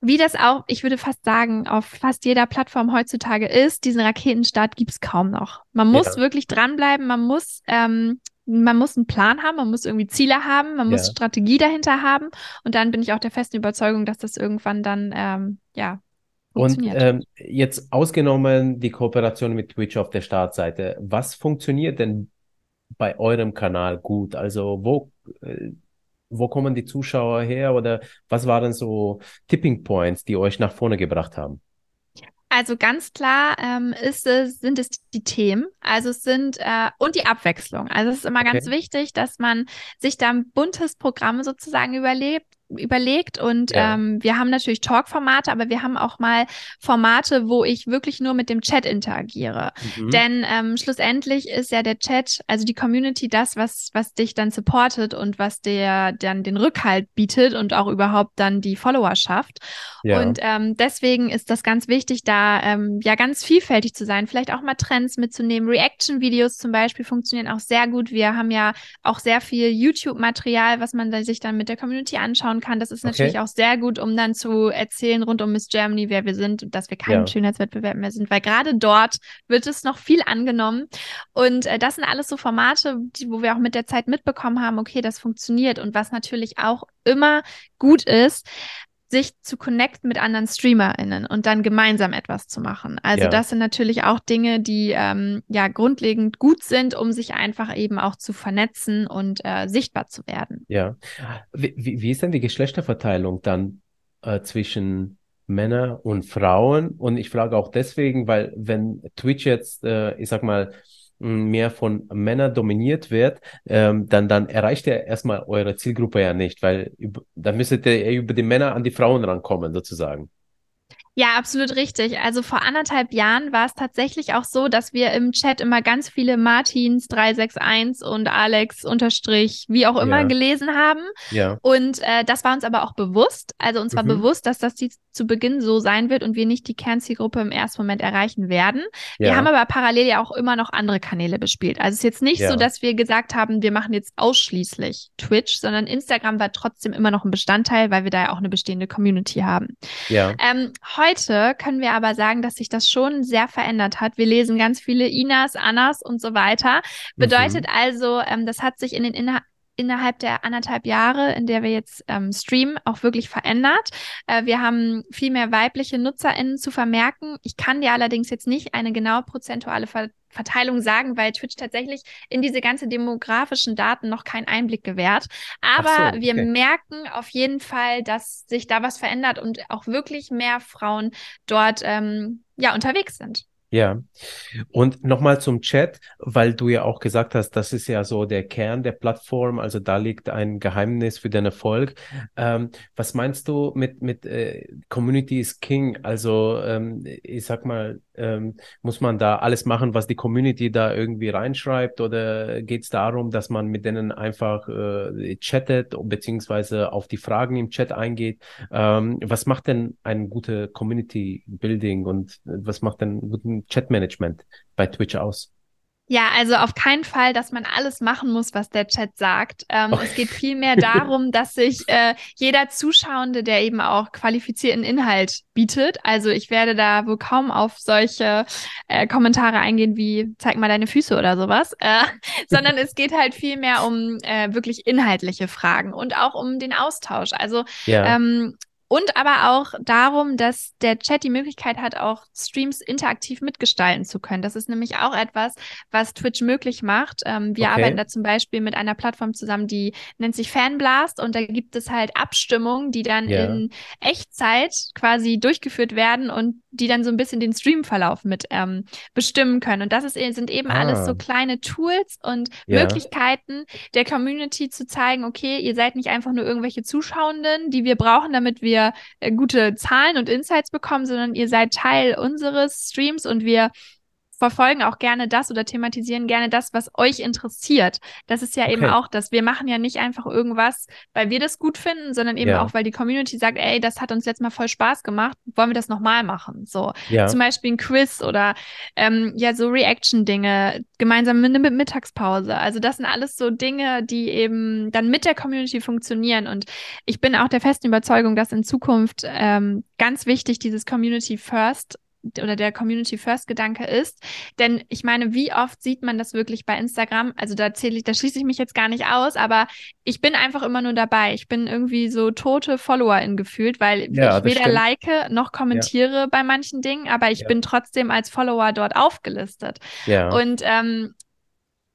wie das auch, ich würde fast sagen, auf fast jeder Plattform heutzutage ist, diesen Raketenstart gibt es kaum noch. Man muss ja. wirklich dranbleiben, man muss, ähm, man muss einen Plan haben, man muss irgendwie Ziele haben, man muss ja. Strategie dahinter haben. Und dann bin ich auch der festen Überzeugung, dass das irgendwann dann, ähm, ja, und ähm, jetzt ausgenommen die Kooperation mit Twitch auf der Startseite, was funktioniert denn bei eurem Kanal gut? Also wo äh, wo kommen die Zuschauer her oder was waren so Tipping Points, die euch nach vorne gebracht haben? Also ganz klar ähm, ist es, sind es die Themen, also es sind äh, und die Abwechslung. Also es ist immer okay. ganz wichtig, dass man sich da ein buntes Programm sozusagen überlebt, überlegt und ja. ähm, wir haben natürlich Talk-Formate, aber wir haben auch mal Formate, wo ich wirklich nur mit dem Chat interagiere. Mhm. Denn ähm, schlussendlich ist ja der Chat, also die Community, das, was, was dich dann supportet und was dir dann den Rückhalt bietet und auch überhaupt dann die Followerschaft. Ja. Und ähm, deswegen ist das ganz wichtig, da ähm, ja ganz vielfältig zu sein, vielleicht auch mal Trends mitzunehmen. Reaction-Videos zum Beispiel funktionieren auch sehr gut. Wir haben ja auch sehr viel YouTube-Material, was man sich dann mit der Community anschauen anschauen kann. Das ist natürlich okay. auch sehr gut, um dann zu erzählen rund um Miss Germany, wer wir sind und dass wir kein ja. Schönheitswettbewerb mehr sind, weil gerade dort wird es noch viel angenommen. Und äh, das sind alles so Formate, die, wo wir auch mit der Zeit mitbekommen haben, okay, das funktioniert. Und was natürlich auch immer gut ist, sich zu connecten mit anderen StreamerInnen und dann gemeinsam etwas zu machen. Also ja. das sind natürlich auch Dinge, die ähm, ja grundlegend gut sind, um sich einfach eben auch zu vernetzen und äh, sichtbar zu werden. Ja. Wie, wie ist denn die Geschlechterverteilung dann äh, zwischen Männer und Frauen? Und ich frage auch deswegen, weil wenn Twitch jetzt, äh, ich sag mal, mehr von Männern dominiert wird, ähm, dann, dann erreicht er erstmal eure Zielgruppe ja nicht, weil dann müsstet ihr über die Männer an die Frauen rankommen, sozusagen. Ja, absolut richtig. Also vor anderthalb Jahren war es tatsächlich auch so, dass wir im Chat immer ganz viele Martins 361 und Alex unterstrich, wie auch immer, ja. gelesen haben. Ja. Und äh, das war uns aber auch bewusst. Also uns war mhm. bewusst, dass das die, zu Beginn so sein wird und wir nicht die Kernzielgruppe im ersten Moment erreichen werden. Ja. Wir haben aber parallel ja auch immer noch andere Kanäle bespielt. Also es ist jetzt nicht ja. so, dass wir gesagt haben, wir machen jetzt ausschließlich Twitch, sondern Instagram war trotzdem immer noch ein Bestandteil, weil wir da ja auch eine bestehende Community haben. Ja. Ähm, heute können wir aber sagen, dass sich das schon sehr verändert hat. Wir lesen ganz viele Inas, Annas und so weiter. Bedeutet mhm. also, ähm, das hat sich in den Inha innerhalb der anderthalb Jahre, in der wir jetzt ähm, streamen, auch wirklich verändert. Äh, wir haben viel mehr weibliche NutzerInnen zu vermerken. Ich kann dir allerdings jetzt nicht eine genaue prozentuale Ver Verteilung sagen, weil Twitch tatsächlich in diese ganze demografischen Daten noch keinen Einblick gewährt. Aber so, okay. wir merken auf jeden Fall, dass sich da was verändert und auch wirklich mehr Frauen dort ähm, ja unterwegs sind. Ja, und nochmal zum Chat, weil du ja auch gesagt hast, das ist ja so der Kern der Plattform, also da liegt ein Geheimnis für den Erfolg. Ähm, was meinst du mit, mit äh, Community is King? Also ähm, ich sag mal, ähm, muss man da alles machen, was die Community da irgendwie reinschreibt oder geht es darum, dass man mit denen einfach äh, chattet beziehungsweise auf die Fragen im Chat eingeht? Ähm, was macht denn ein gute Community Building und was macht denn guten Chat-Management bei Twitch aus? Ja, also auf keinen Fall, dass man alles machen muss, was der Chat sagt. Ähm, okay. Es geht vielmehr darum, dass sich äh, jeder Zuschauende, der eben auch qualifizierten Inhalt bietet, also ich werde da wohl kaum auf solche äh, Kommentare eingehen wie zeig mal deine Füße oder sowas, äh, sondern es geht halt vielmehr um äh, wirklich inhaltliche Fragen und auch um den Austausch. Also ja. ähm, und aber auch darum, dass der Chat die Möglichkeit hat, auch Streams interaktiv mitgestalten zu können. Das ist nämlich auch etwas, was Twitch möglich macht. Ähm, wir okay. arbeiten da zum Beispiel mit einer Plattform zusammen, die nennt sich Fanblast und da gibt es halt Abstimmungen, die dann yeah. in Echtzeit quasi durchgeführt werden und die dann so ein bisschen den Streamverlauf mit ähm, bestimmen können. Und das ist, sind eben ah. alles so kleine Tools und yeah. Möglichkeiten der Community zu zeigen, okay, ihr seid nicht einfach nur irgendwelche Zuschauenden, die wir brauchen, damit wir wir äh, gute Zahlen und Insights bekommen, sondern ihr seid Teil unseres Streams und wir verfolgen auch gerne das oder thematisieren gerne das, was euch interessiert. Das ist ja okay. eben auch das. Wir machen ja nicht einfach irgendwas, weil wir das gut finden, sondern eben ja. auch, weil die Community sagt, ey, das hat uns jetzt mal voll Spaß gemacht, wollen wir das nochmal machen? So ja. zum Beispiel ein Quiz oder ähm, ja, so Reaction-Dinge, gemeinsam mit, mit Mittagspause. Also das sind alles so Dinge, die eben dann mit der Community funktionieren. Und ich bin auch der festen Überzeugung, dass in Zukunft ähm, ganz wichtig dieses Community First oder der Community First Gedanke ist. Denn ich meine, wie oft sieht man das wirklich bei Instagram? Also da zähle ich, da schließe ich mich jetzt gar nicht aus, aber ich bin einfach immer nur dabei. Ich bin irgendwie so tote Followerin gefühlt, weil ja, ich weder stimmt. like noch kommentiere ja. bei manchen Dingen, aber ich ja. bin trotzdem als Follower dort aufgelistet. Ja. Und ähm,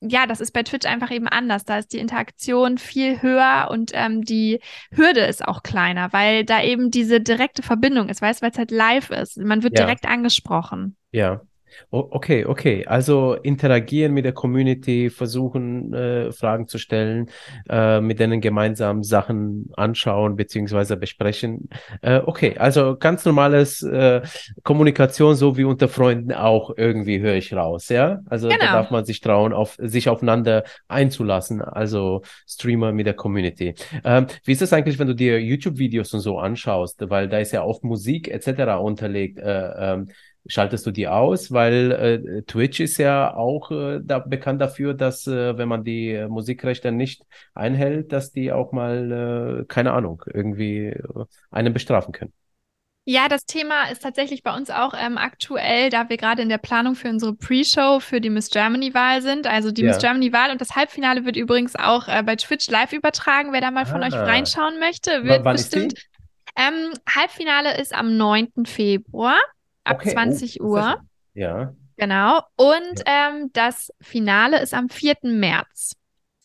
ja, das ist bei Twitch einfach eben anders. Da ist die Interaktion viel höher und ähm, die Hürde ist auch kleiner, weil da eben diese direkte Verbindung ist, weißt du, weil es halt live ist. Man wird ja. direkt angesprochen. Ja. Okay, okay. Also interagieren mit der Community, versuchen äh, Fragen zu stellen, äh, mit denen gemeinsam Sachen anschauen beziehungsweise besprechen. Äh, okay, also ganz normales äh, Kommunikation, so wie unter Freunden auch irgendwie höre ich raus, ja. Also genau. da darf man sich trauen, auf sich aufeinander einzulassen. Also Streamer mit der Community. Ähm, wie ist es eigentlich, wenn du dir YouTube-Videos und so anschaust, weil da ist ja oft Musik etc. unterlegt. Äh, ähm, schaltest du die aus, weil äh, Twitch ist ja auch äh, da bekannt dafür, dass äh, wenn man die äh, Musikrechte nicht einhält, dass die auch mal, äh, keine Ahnung, irgendwie äh, einen bestrafen können. Ja, das Thema ist tatsächlich bei uns auch ähm, aktuell, da wir gerade in der Planung für unsere Pre-Show für die Miss Germany-Wahl sind. Also die ja. Miss Germany-Wahl und das Halbfinale wird übrigens auch äh, bei Twitch live übertragen. Wer da mal von euch ah. reinschauen möchte, wird w bestimmt. Ähm, Halbfinale ist am 9. Februar ab okay. 20 oh, Uhr. Ja. Genau. Und ja. ähm, das Finale ist am 4. März.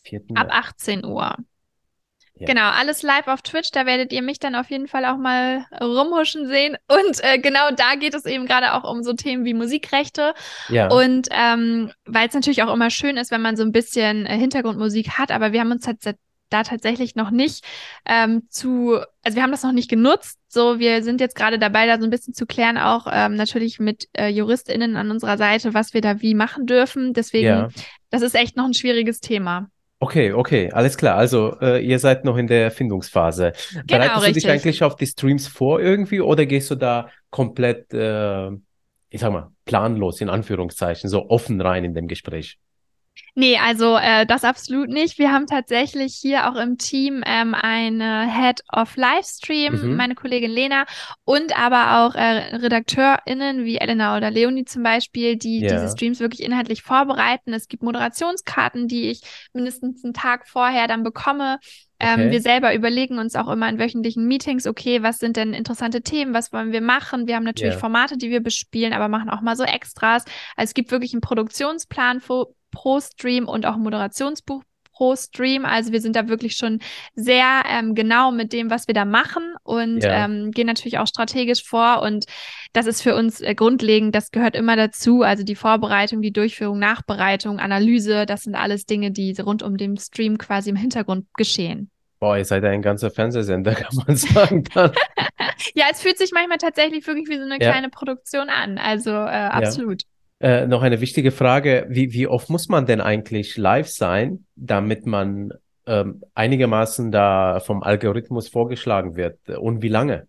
4. März. Ab 18 Uhr. Ja. Genau, alles live auf Twitch. Da werdet ihr mich dann auf jeden Fall auch mal rumhuschen sehen. Und äh, genau da geht es eben gerade auch um so Themen wie Musikrechte. Ja. Und ähm, weil es natürlich auch immer schön ist, wenn man so ein bisschen äh, Hintergrundmusik hat. Aber wir haben uns halt da tatsächlich noch nicht ähm, zu, also wir haben das noch nicht genutzt, so, wir sind jetzt gerade dabei, da so ein bisschen zu klären, auch ähm, natürlich mit äh, JuristInnen an unserer Seite, was wir da wie machen dürfen. Deswegen, ja. das ist echt noch ein schwieriges Thema. Okay, okay, alles klar. Also äh, ihr seid noch in der Erfindungsphase. Genau, Bereitest richtig. du dich eigentlich auf die Streams vor irgendwie oder gehst du da komplett, äh, ich sag mal, planlos in Anführungszeichen, so offen rein in dem Gespräch? Nee, also äh, das absolut nicht. Wir haben tatsächlich hier auch im Team ähm, eine Head of Livestream, mhm. meine Kollegin Lena, und aber auch äh, RedakteurInnen wie Elena oder Leonie zum Beispiel, die yeah. diese Streams wirklich inhaltlich vorbereiten. Es gibt Moderationskarten, die ich mindestens einen Tag vorher dann bekomme. Ähm, okay. wir selber überlegen uns auch immer in wöchentlichen Meetings, okay, was sind denn interessante Themen, was wollen wir machen? Wir haben natürlich yeah. Formate, die wir bespielen, aber machen auch mal so Extras. Also es gibt wirklich einen Produktionsplan, pro Stream und auch Moderationsbuch pro Stream. Also wir sind da wirklich schon sehr ähm, genau mit dem, was wir da machen und ja. ähm, gehen natürlich auch strategisch vor. Und das ist für uns äh, grundlegend, das gehört immer dazu. Also die Vorbereitung, die Durchführung, Nachbereitung, Analyse, das sind alles Dinge, die rund um den Stream quasi im Hintergrund geschehen. Boah, ihr seid ja ein ganzer Fernsehsender, kann man sagen. ja, es fühlt sich manchmal tatsächlich wirklich wie so eine ja. kleine Produktion an. Also äh, absolut. Ja. Äh, noch eine wichtige Frage. Wie, wie oft muss man denn eigentlich live sein, damit man ähm, einigermaßen da vom Algorithmus vorgeschlagen wird? Und wie lange?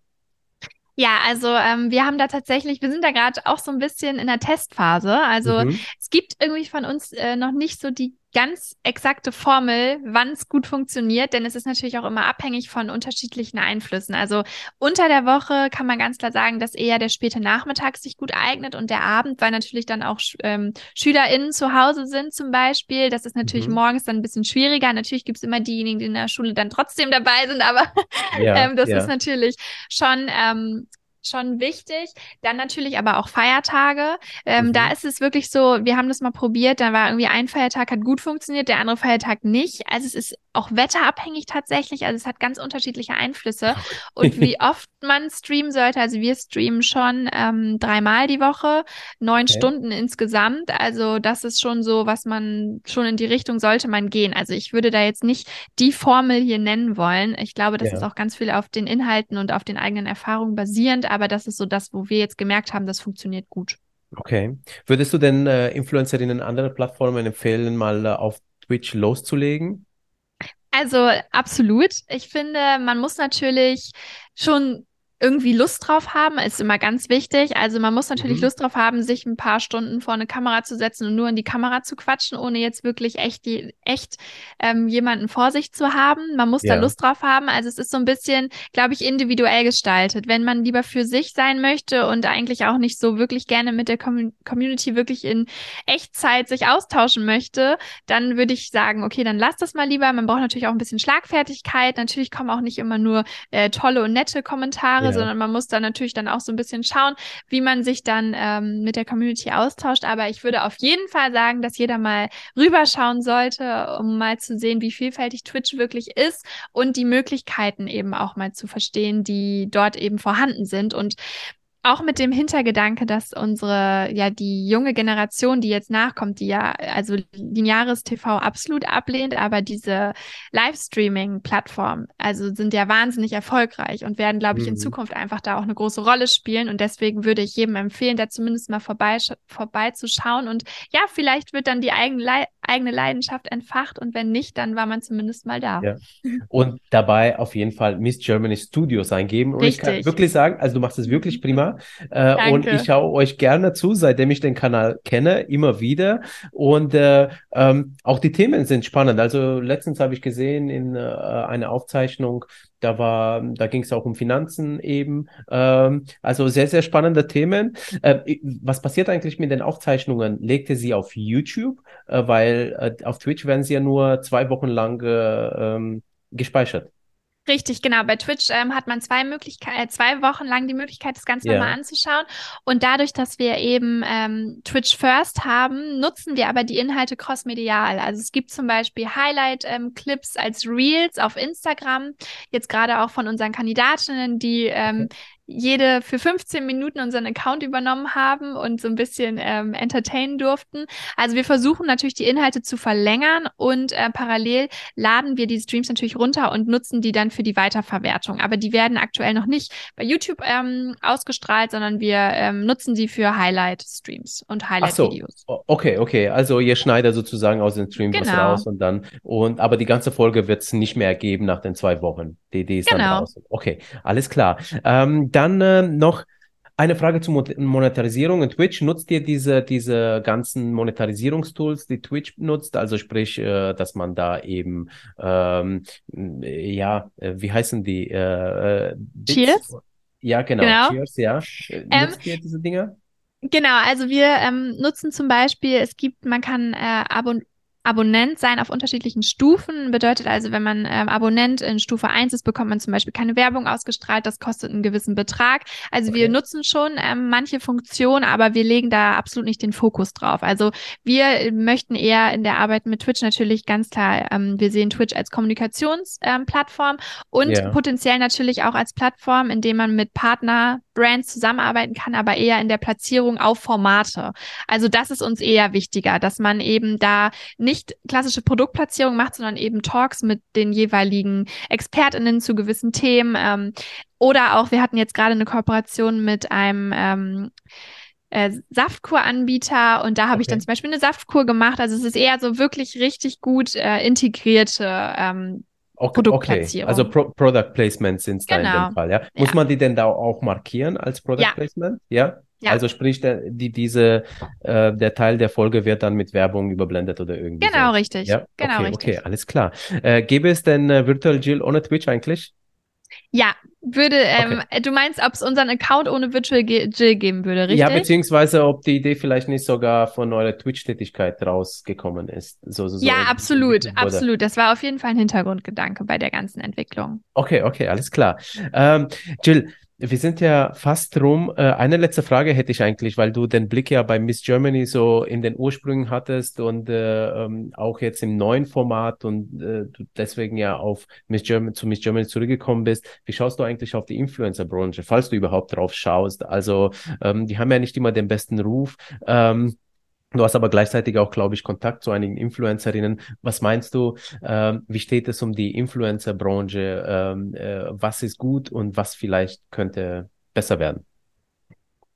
Ja, also ähm, wir haben da tatsächlich, wir sind da gerade auch so ein bisschen in der Testphase. Also mhm. es gibt irgendwie von uns äh, noch nicht so die ganz exakte Formel, wann es gut funktioniert, denn es ist natürlich auch immer abhängig von unterschiedlichen Einflüssen. Also unter der Woche kann man ganz klar sagen, dass eher der späte Nachmittag sich gut eignet und der Abend, weil natürlich dann auch ähm, SchülerInnen zu Hause sind zum Beispiel. Das ist natürlich mhm. morgens dann ein bisschen schwieriger. Natürlich gibt es immer diejenigen, die in der Schule dann trotzdem dabei sind, aber ja, ähm, das ja. ist natürlich schon ähm, schon wichtig. Dann natürlich aber auch Feiertage. Ähm, mhm. Da ist es wirklich so, wir haben das mal probiert, da war irgendwie ein Feiertag hat gut funktioniert, der andere Feiertag nicht. Also es ist auch wetterabhängig tatsächlich. Also es hat ganz unterschiedliche Einflüsse. Und wie oft man streamen sollte, also wir streamen schon ähm, dreimal die Woche, neun okay. Stunden insgesamt. Also das ist schon so, was man schon in die Richtung sollte man gehen. Also ich würde da jetzt nicht die Formel hier nennen wollen. Ich glaube, das ja. ist auch ganz viel auf den Inhalten und auf den eigenen Erfahrungen basierend aber das ist so das, wo wir jetzt gemerkt haben, das funktioniert gut. Okay. Würdest du denn äh, Influencerinnen anderen Plattformen empfehlen, mal äh, auf Twitch loszulegen? Also absolut. Ich finde, man muss natürlich schon irgendwie Lust drauf haben, ist immer ganz wichtig. Also man muss natürlich mhm. Lust drauf haben, sich ein paar Stunden vor eine Kamera zu setzen und nur in die Kamera zu quatschen, ohne jetzt wirklich echt die, echt ähm, jemanden vor sich zu haben. Man muss ja. da Lust drauf haben. Also es ist so ein bisschen, glaube ich, individuell gestaltet. Wenn man lieber für sich sein möchte und eigentlich auch nicht so wirklich gerne mit der Com Community wirklich in Echtzeit sich austauschen möchte, dann würde ich sagen, okay, dann lass das mal lieber. Man braucht natürlich auch ein bisschen Schlagfertigkeit. Natürlich kommen auch nicht immer nur äh, tolle und nette Kommentare ja. Sondern man muss da natürlich dann auch so ein bisschen schauen, wie man sich dann ähm, mit der Community austauscht. Aber ich würde auf jeden Fall sagen, dass jeder mal rüberschauen sollte, um mal zu sehen, wie vielfältig Twitch wirklich ist und die Möglichkeiten eben auch mal zu verstehen, die dort eben vorhanden sind. Und auch mit dem Hintergedanke, dass unsere, ja, die junge Generation, die jetzt nachkommt, die ja, also lineares TV absolut ablehnt, aber diese Livestreaming-Plattformen, also sind ja wahnsinnig erfolgreich und werden, glaube ich, in mhm. Zukunft einfach da auch eine große Rolle spielen. Und deswegen würde ich jedem empfehlen, da zumindest mal vorbei, vorbeizuschauen. Und ja, vielleicht wird dann die eigene, Le eigene Leidenschaft entfacht und wenn nicht, dann war man zumindest mal da. Ja. Und dabei auf jeden Fall Miss Germany Studios eingeben. Und Richtig. ich kann wirklich sagen, also du machst es wirklich prima. Äh, und ich schaue euch gerne zu, seitdem ich den Kanal kenne, immer wieder. Und äh, ähm, auch die Themen sind spannend. Also letztens habe ich gesehen in äh, einer Aufzeichnung, da war, da ging es auch um Finanzen eben. Ähm, also sehr, sehr spannende Themen. Äh, was passiert eigentlich mit den Aufzeichnungen? Legt ihr sie auf YouTube? Äh, weil äh, auf Twitch werden sie ja nur zwei Wochen lang äh, ähm, gespeichert. Richtig, genau. Bei Twitch ähm, hat man zwei Möglichkeiten, äh, zwei Wochen lang die Möglichkeit, das Ganze ja. nochmal anzuschauen. Und dadurch, dass wir eben ähm, Twitch First haben, nutzen wir aber die Inhalte crossmedial. Also es gibt zum Beispiel Highlight-Clips ähm, als Reels auf Instagram, jetzt gerade auch von unseren Kandidatinnen, die ähm, jede für 15 Minuten unseren Account übernommen haben und so ein bisschen ähm, entertainen durften. Also wir versuchen natürlich die Inhalte zu verlängern und äh, parallel laden wir die Streams natürlich runter und nutzen die dann für die Weiterverwertung. Aber die werden aktuell noch nicht bei YouTube ähm, ausgestrahlt, sondern wir ähm, nutzen sie für Highlight-Streams und Highlight-Videos. So. Okay, okay. Also ihr schneidet sozusagen aus den Streams genau. was raus und dann und aber die ganze Folge wird es nicht mehr geben nach den zwei Wochen. Die, die ist genau. dann raus. Okay, alles klar. Ähm, dann äh, noch eine Frage zur Monetarisierung in Twitch. Nutzt ihr diese, diese ganzen Monetarisierungstools, die Twitch nutzt? Also sprich, äh, dass man da eben, ähm, ja, äh, wie heißen die? Äh, äh Cheers? Ja, genau. genau. Cheers, ja. Äh, ähm, nutzt ihr diese Dinge? Genau, also wir ähm, nutzen zum Beispiel, es gibt, man kann äh, Abon Abonnent sein auf unterschiedlichen Stufen. Bedeutet also, wenn man ähm, Abonnent in Stufe 1 ist, bekommt man zum Beispiel keine Werbung ausgestrahlt. Das kostet einen gewissen Betrag. Also okay. wir nutzen schon ähm, manche Funktionen, aber wir legen da absolut nicht den Fokus drauf. Also wir möchten eher in der Arbeit mit Twitch natürlich ganz klar, ähm, wir sehen Twitch als Kommunikationsplattform ähm, und yeah. potenziell natürlich auch als Plattform, in dem man mit Partner Brands zusammenarbeiten kann, aber eher in der Platzierung auf Formate. Also das ist uns eher wichtiger, dass man eben da nicht klassische Produktplatzierung macht, sondern eben Talks mit den jeweiligen ExpertInnen zu gewissen Themen. Ähm, oder auch, wir hatten jetzt gerade eine Kooperation mit einem ähm, äh, Saftkuranbieter und da habe okay. ich dann zum Beispiel eine Saftkur gemacht. Also es ist eher so wirklich richtig gut äh, integrierte ähm, Okay. Okay. Also Pro Product Placement sind es genau. da in dem genau. Fall, ja? Muss ja. man die denn da auch markieren als Product ja. Placement? Ja. Ja. Also sprich, der, die, diese, äh, der Teil der Folge wird dann mit Werbung überblendet oder irgendwie. Genau, so. richtig. Ja? Genau, okay, richtig. Okay, alles klar. Äh, gäbe es denn äh, Virtual Jill ohne Twitch eigentlich? Ja, würde, ähm, okay. du meinst, ob es unseren Account ohne Virtual Jill geben würde, richtig? Ja, beziehungsweise ob die Idee vielleicht nicht sogar von eurer Twitch-Tätigkeit rausgekommen ist. So, so, ja, absolut, absolut. Das war auf jeden Fall ein Hintergrundgedanke bei der ganzen Entwicklung. Okay, okay, alles klar. Ähm, Jill, wir sind ja fast rum. Äh, eine letzte Frage hätte ich eigentlich, weil du den Blick ja bei Miss Germany so in den Ursprüngen hattest und äh, ähm, auch jetzt im neuen Format und äh, du deswegen ja auf Miss Germany, zu Miss Germany zurückgekommen bist. Wie schaust du eigentlich auf die Influencer-Branche, falls du überhaupt drauf schaust? Also, ähm, die haben ja nicht immer den besten Ruf. Ähm, Du hast aber gleichzeitig auch, glaube ich, Kontakt zu einigen Influencerinnen. Was meinst du, ähm, wie steht es um die Influencer-Branche? Ähm, äh, was ist gut und was vielleicht könnte besser werden?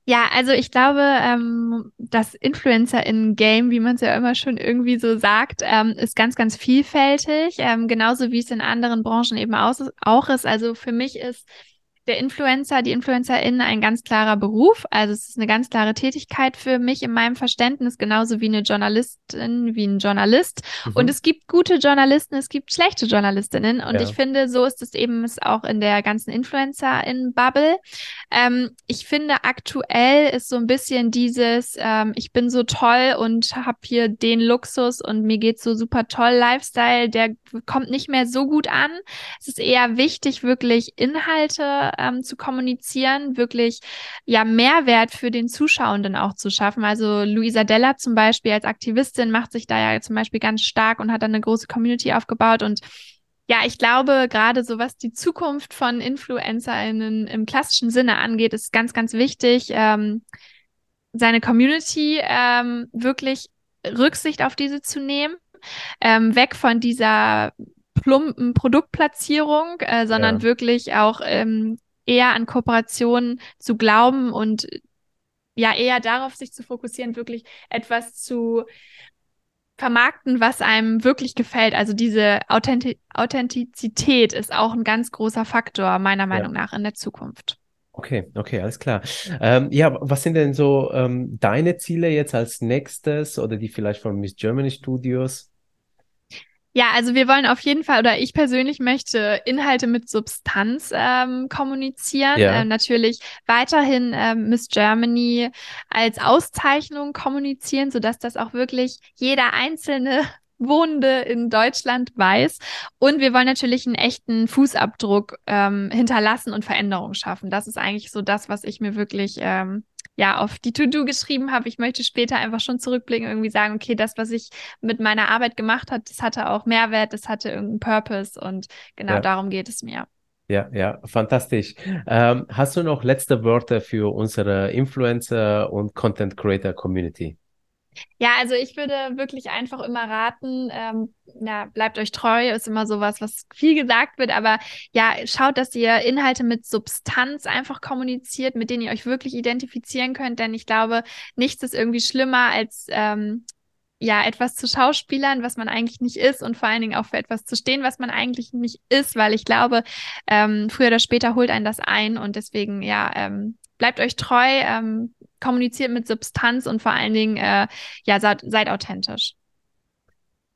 Ja, also ich glaube, ähm, das Influencer in Game, wie man es ja immer schon irgendwie so sagt, ähm, ist ganz, ganz vielfältig, ähm, genauso wie es in anderen Branchen eben auch ist. Also für mich ist der Influencer, die Influencerin ein ganz klarer Beruf. Also es ist eine ganz klare Tätigkeit für mich in meinem Verständnis, genauso wie eine Journalistin, wie ein Journalist. Mhm. Und es gibt gute Journalisten, es gibt schlechte Journalistinnen. Und ja. ich finde, so ist es eben auch in der ganzen Influencer-in-Bubble. Ähm, ich finde, aktuell ist so ein bisschen dieses, ähm, ich bin so toll und habe hier den Luxus und mir geht so super toll Lifestyle, der kommt nicht mehr so gut an. Es ist eher wichtig, wirklich Inhalte ähm, zu kommunizieren, wirklich ja Mehrwert für den Zuschauenden auch zu schaffen. Also Luisa Della zum Beispiel als Aktivistin macht sich da ja zum Beispiel ganz stark und hat dann eine große Community aufgebaut und ja, ich glaube, gerade so was die Zukunft von InfluencerInnen im klassischen Sinne angeht, ist ganz, ganz wichtig, ähm, seine Community ähm, wirklich Rücksicht auf diese zu nehmen, ähm, weg von dieser plumpen Produktplatzierung, äh, sondern ja. wirklich auch ähm, eher an Kooperationen zu glauben und ja eher darauf sich zu fokussieren, wirklich etwas zu vermarkten, was einem wirklich gefällt. Also diese Authentiz Authentizität ist auch ein ganz großer Faktor meiner Meinung ja. nach in der Zukunft. Okay, okay, alles klar. Ähm, ja, was sind denn so ähm, deine Ziele jetzt als nächstes oder die vielleicht von Miss Germany Studios? Ja, also wir wollen auf jeden Fall, oder ich persönlich möchte Inhalte mit Substanz ähm, kommunizieren. Ja. Ähm, natürlich weiterhin ähm, Miss Germany als Auszeichnung kommunizieren, sodass das auch wirklich jeder einzelne Wohnende in Deutschland weiß. Und wir wollen natürlich einen echten Fußabdruck ähm, hinterlassen und Veränderungen schaffen. Das ist eigentlich so das, was ich mir wirklich ähm, ja auf die To-Do geschrieben habe. Ich möchte später einfach schon zurückblicken, irgendwie sagen, okay, das, was ich mit meiner Arbeit gemacht habe, das hatte auch Mehrwert, das hatte irgendeinen Purpose und genau ja. darum geht es mir. Ja, ja, fantastisch. Ähm, hast du noch letzte Worte für unsere Influencer und Content Creator Community? Ja, also ich würde wirklich einfach immer raten, ähm, na, bleibt euch treu, ist immer sowas, was viel gesagt wird, aber ja, schaut, dass ihr Inhalte mit Substanz einfach kommuniziert, mit denen ihr euch wirklich identifizieren könnt, denn ich glaube, nichts ist irgendwie schlimmer als ähm, ja, etwas zu schauspielern, was man eigentlich nicht ist und vor allen Dingen auch für etwas zu stehen, was man eigentlich nicht ist, weil ich glaube, ähm, früher oder später holt einen das ein und deswegen, ja, ähm, bleibt euch treu, ähm, kommuniziert mit Substanz und vor allen Dingen, äh, ja, seid, seid authentisch.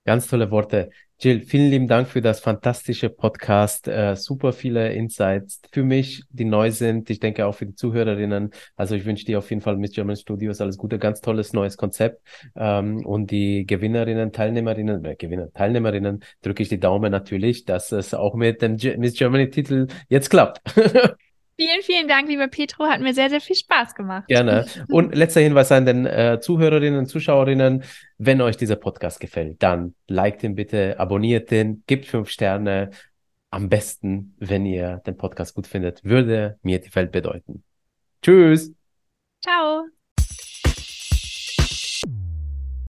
Ganz tolle Worte. Jill, vielen lieben Dank für das fantastische Podcast. Äh, super viele Insights für mich, die neu sind. Ich denke auch für die Zuhörerinnen. Also ich wünsche dir auf jeden Fall mit German Studios alles Gute. Ganz tolles neues Konzept. Ähm, und die Gewinnerinnen, Teilnehmerinnen, äh, Gewinner, Teilnehmerinnen drücke ich die Daumen natürlich, dass es auch mit dem G Miss Germany Titel jetzt klappt. Vielen, vielen Dank, lieber Petro. Hat mir sehr, sehr viel Spaß gemacht. Gerne. Und letzter Hinweis an den äh, Zuhörerinnen und Zuschauerinnen. Wenn euch dieser Podcast gefällt, dann liked ihn bitte, abonniert ihn, gebt fünf Sterne. Am besten, wenn ihr den Podcast gut findet, würde mir die Welt bedeuten. Tschüss. Ciao.